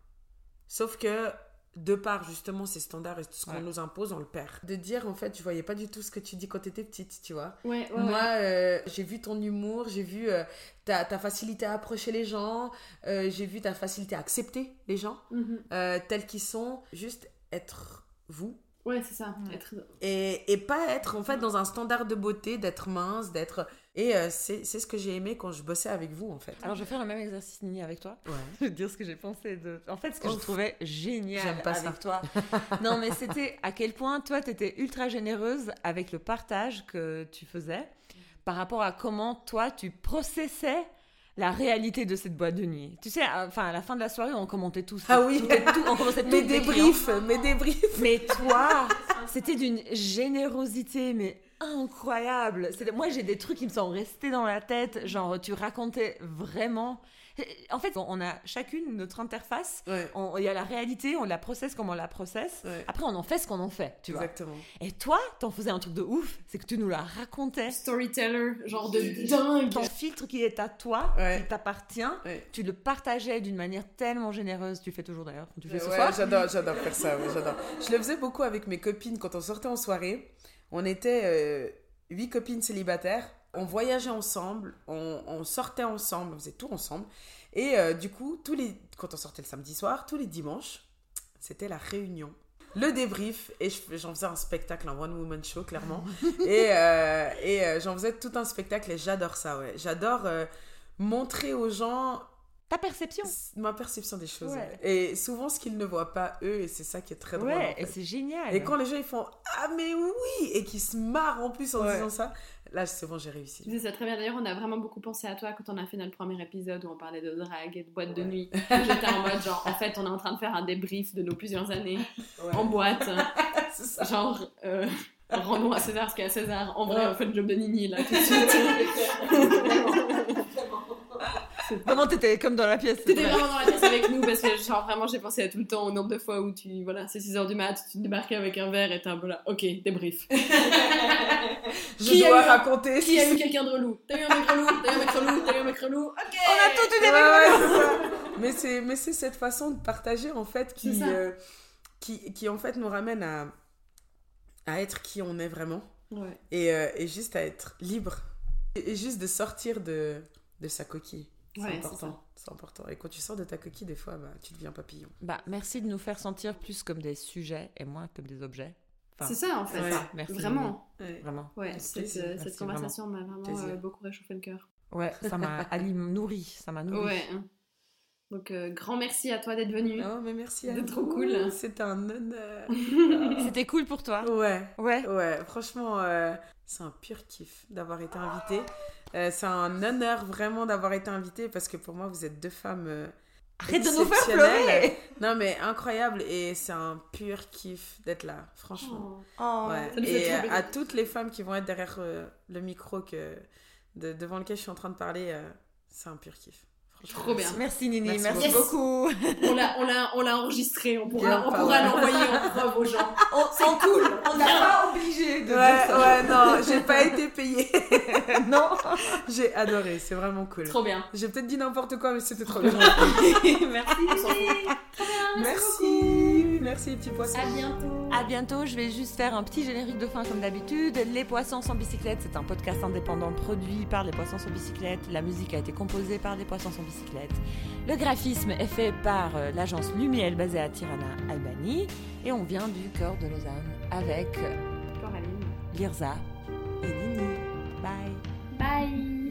Sauf que, de par justement ces standards et ce qu'on Ouais. nous impose, on le perd. De dire, en fait, je voyais pas du tout ce que tu dis quand t'étais petite, tu vois. Ouais, ouais, Moi, euh, j'ai vu ton humour, j'ai vu euh, ta, ta facilité à approcher les gens, euh, j'ai vu ta facilité à accepter les gens Mhm. tels qu'ils sont, juste être vous. Ouais, c'est ça. Être- Et, et pas être en fait dans un standard de beauté, d'être mince, d'être... Et euh, c'est ce que j'ai aimé quand je bossais avec vous, en fait. Alors, je vais faire le même exercice Nini avec toi. Ouais. Je vais te dire ce que j'ai pensé de. En fait, ce que je trouvais génial J'aime pas avec ça. toi. non, mais c'était à quel point toi, t'étais ultra généreuse avec le partage que tu faisais par rapport à comment toi, tu processais la réalité de cette boîte de nuit. Tu sais, à- enfin, à la fin de la soirée, on commentait tous. Ah oui. tout- on commençait Mes débriefs, mes débriefs. Mais toi, c'était d'une générosité, mais incroyable. Moi, j'ai des trucs qui me sont restés dans la tête. Genre, tu racontais vraiment. En fait, on a chacune notre interface. Ouais, Il y a la réalité, on la processe comme on la processe. ouais. Après, on en fait ce qu'on en fait, tu vois. Exactement. Et toi, t'en faisais un truc de ouf, c'est que tu nous la racontais. Storyteller, genre de dingue. Ton filtre qui est à toi, Ouais. qui t'appartient, tu le partageais d'une manière tellement généreuse. Tu le fais toujours d'ailleurs, tu fais ce Ouais, soir. j'adore, j'adore faire ça, j'adore. Je le faisais beaucoup avec mes copines quand on sortait en soirée. On était euh, huit copines célibataires. On voyageait ensemble, on, on sortait ensemble, on faisait tout ensemble. Et euh, du coup, tous les, quand on sortait le samedi soir, tous les dimanches, c'était la réunion. Le débrief, et je- j'en faisais un spectacle, un one-woman show, clairement. et euh, et j'en faisais tout un spectacle, et j'adore ça, ouais. J'adore euh, montrer aux gens Ta perception. ma perception des choses. Ouais. ouais. Et souvent, ce qu'ils ne voient pas, eux, et c'est ça qui est très drôle. Ouais, en fait. et c'est génial. Et quand les gens ils font Ah, mais oui Et qu'ils se marrent en plus en Ouais. disant ça, là, c'est bon, j'ai réussi. C'est ça, très bien. D'ailleurs, on a vraiment beaucoup pensé à toi quand on a fait notre premier épisode où on parlait de drague et de boîte de nuit. J'étais en mode, genre, en fait, on est en train de faire un débrief de nos plusieurs années en boîte. ça. Genre, euh, rendons à César ce qu'il y a à César. En vrai, on fait le job de Nini, là, tout de suite. Vraiment, t'étais comme dans la pièce. T'étais vraiment dans la pièce avec nous parce que, genre, vraiment, j'ai pensé à tout le temps au nombre de fois où tu, voilà, c'est 6h du mat, tu débarquais avec un verre et t'es un peu là, ok, débrief. Je Qui a dois eu- raconter. Qui a eu quelqu'un de relou? T'as eu un mec relou? T'as eu un mec relou? T'as eu un mec relou? Ok On a tout eu des mecs ça. Mais c'est, mais c'est cette façon de partager en fait qui, euh, qui, qui en fait nous ramène à, à être qui on est vraiment Ouais. et, euh, et juste à être libre et, et juste de sortir de, de sa coquille. C'est Ouais, important. C'est important. Et quand tu sors de ta coquille, des fois, bah, tu deviens papillon. Bah, merci de nous faire sentir plus comme des sujets et moins comme des objets. Enfin, C'est ça en fait. Ouais. ça. Merci. Vraiment. Vraiment. Ouais, cette, euh, cette conversation m'a vraiment euh, beaucoup réchauffé le cœur. Ouais, ça m'a nourri. Ça m'a nourri. Ouais. Donc, euh, grand merci à toi d'être venu. Oh, mais merci à trop cool. C'est un honneur. C'était cool pour toi ouais. Ouais. Ouais, franchement, euh, c'est un pur kiff d'avoir été invitée. Euh, c'est un honneur vraiment d'avoir été invitée parce que pour moi, vous êtes deux femmes euh, Arrête de nous faire pleurer Non, mais incroyable. Et c'est un pur kiff d'être là, franchement. Oh. Oh. Ouais. Et à toutes les femmes qui vont être derrière euh, le micro que, de- devant lequel je suis en train de parler, euh, c'est un pur kiff. Trop bien. Merci Nini, Merci merci, beaucoup. beaucoup. On l'a, on l'a, on l'a enregistré. On pourra, on l'envoyer en preuve aux gens. C'est cool. On n'est pas obligé de Ouais, ça. ouais, non, j'ai pas été payée. non. j'ai adoré, c'est vraiment cool. Trop bien. J'ai peut-être dit n'importe quoi, mais c'était trop bien. merci. S'en fout. Merci, merci les petits poissons. À bientôt. À bientôt, je vais juste faire un petit générique de fin comme d'habitude. Les Poissons sans bicyclette, c'est un podcast indépendant produit par Les Poissons sans bicyclette. La musique a été composée par Les Poissons sans bicyclette. Le graphisme est fait par euh, l'agence Lumiel basée à Tirana, Albanie. Et on vient du cœur de Lausanne avec euh, Coraline. Lirza et Nini. Bye. Bye.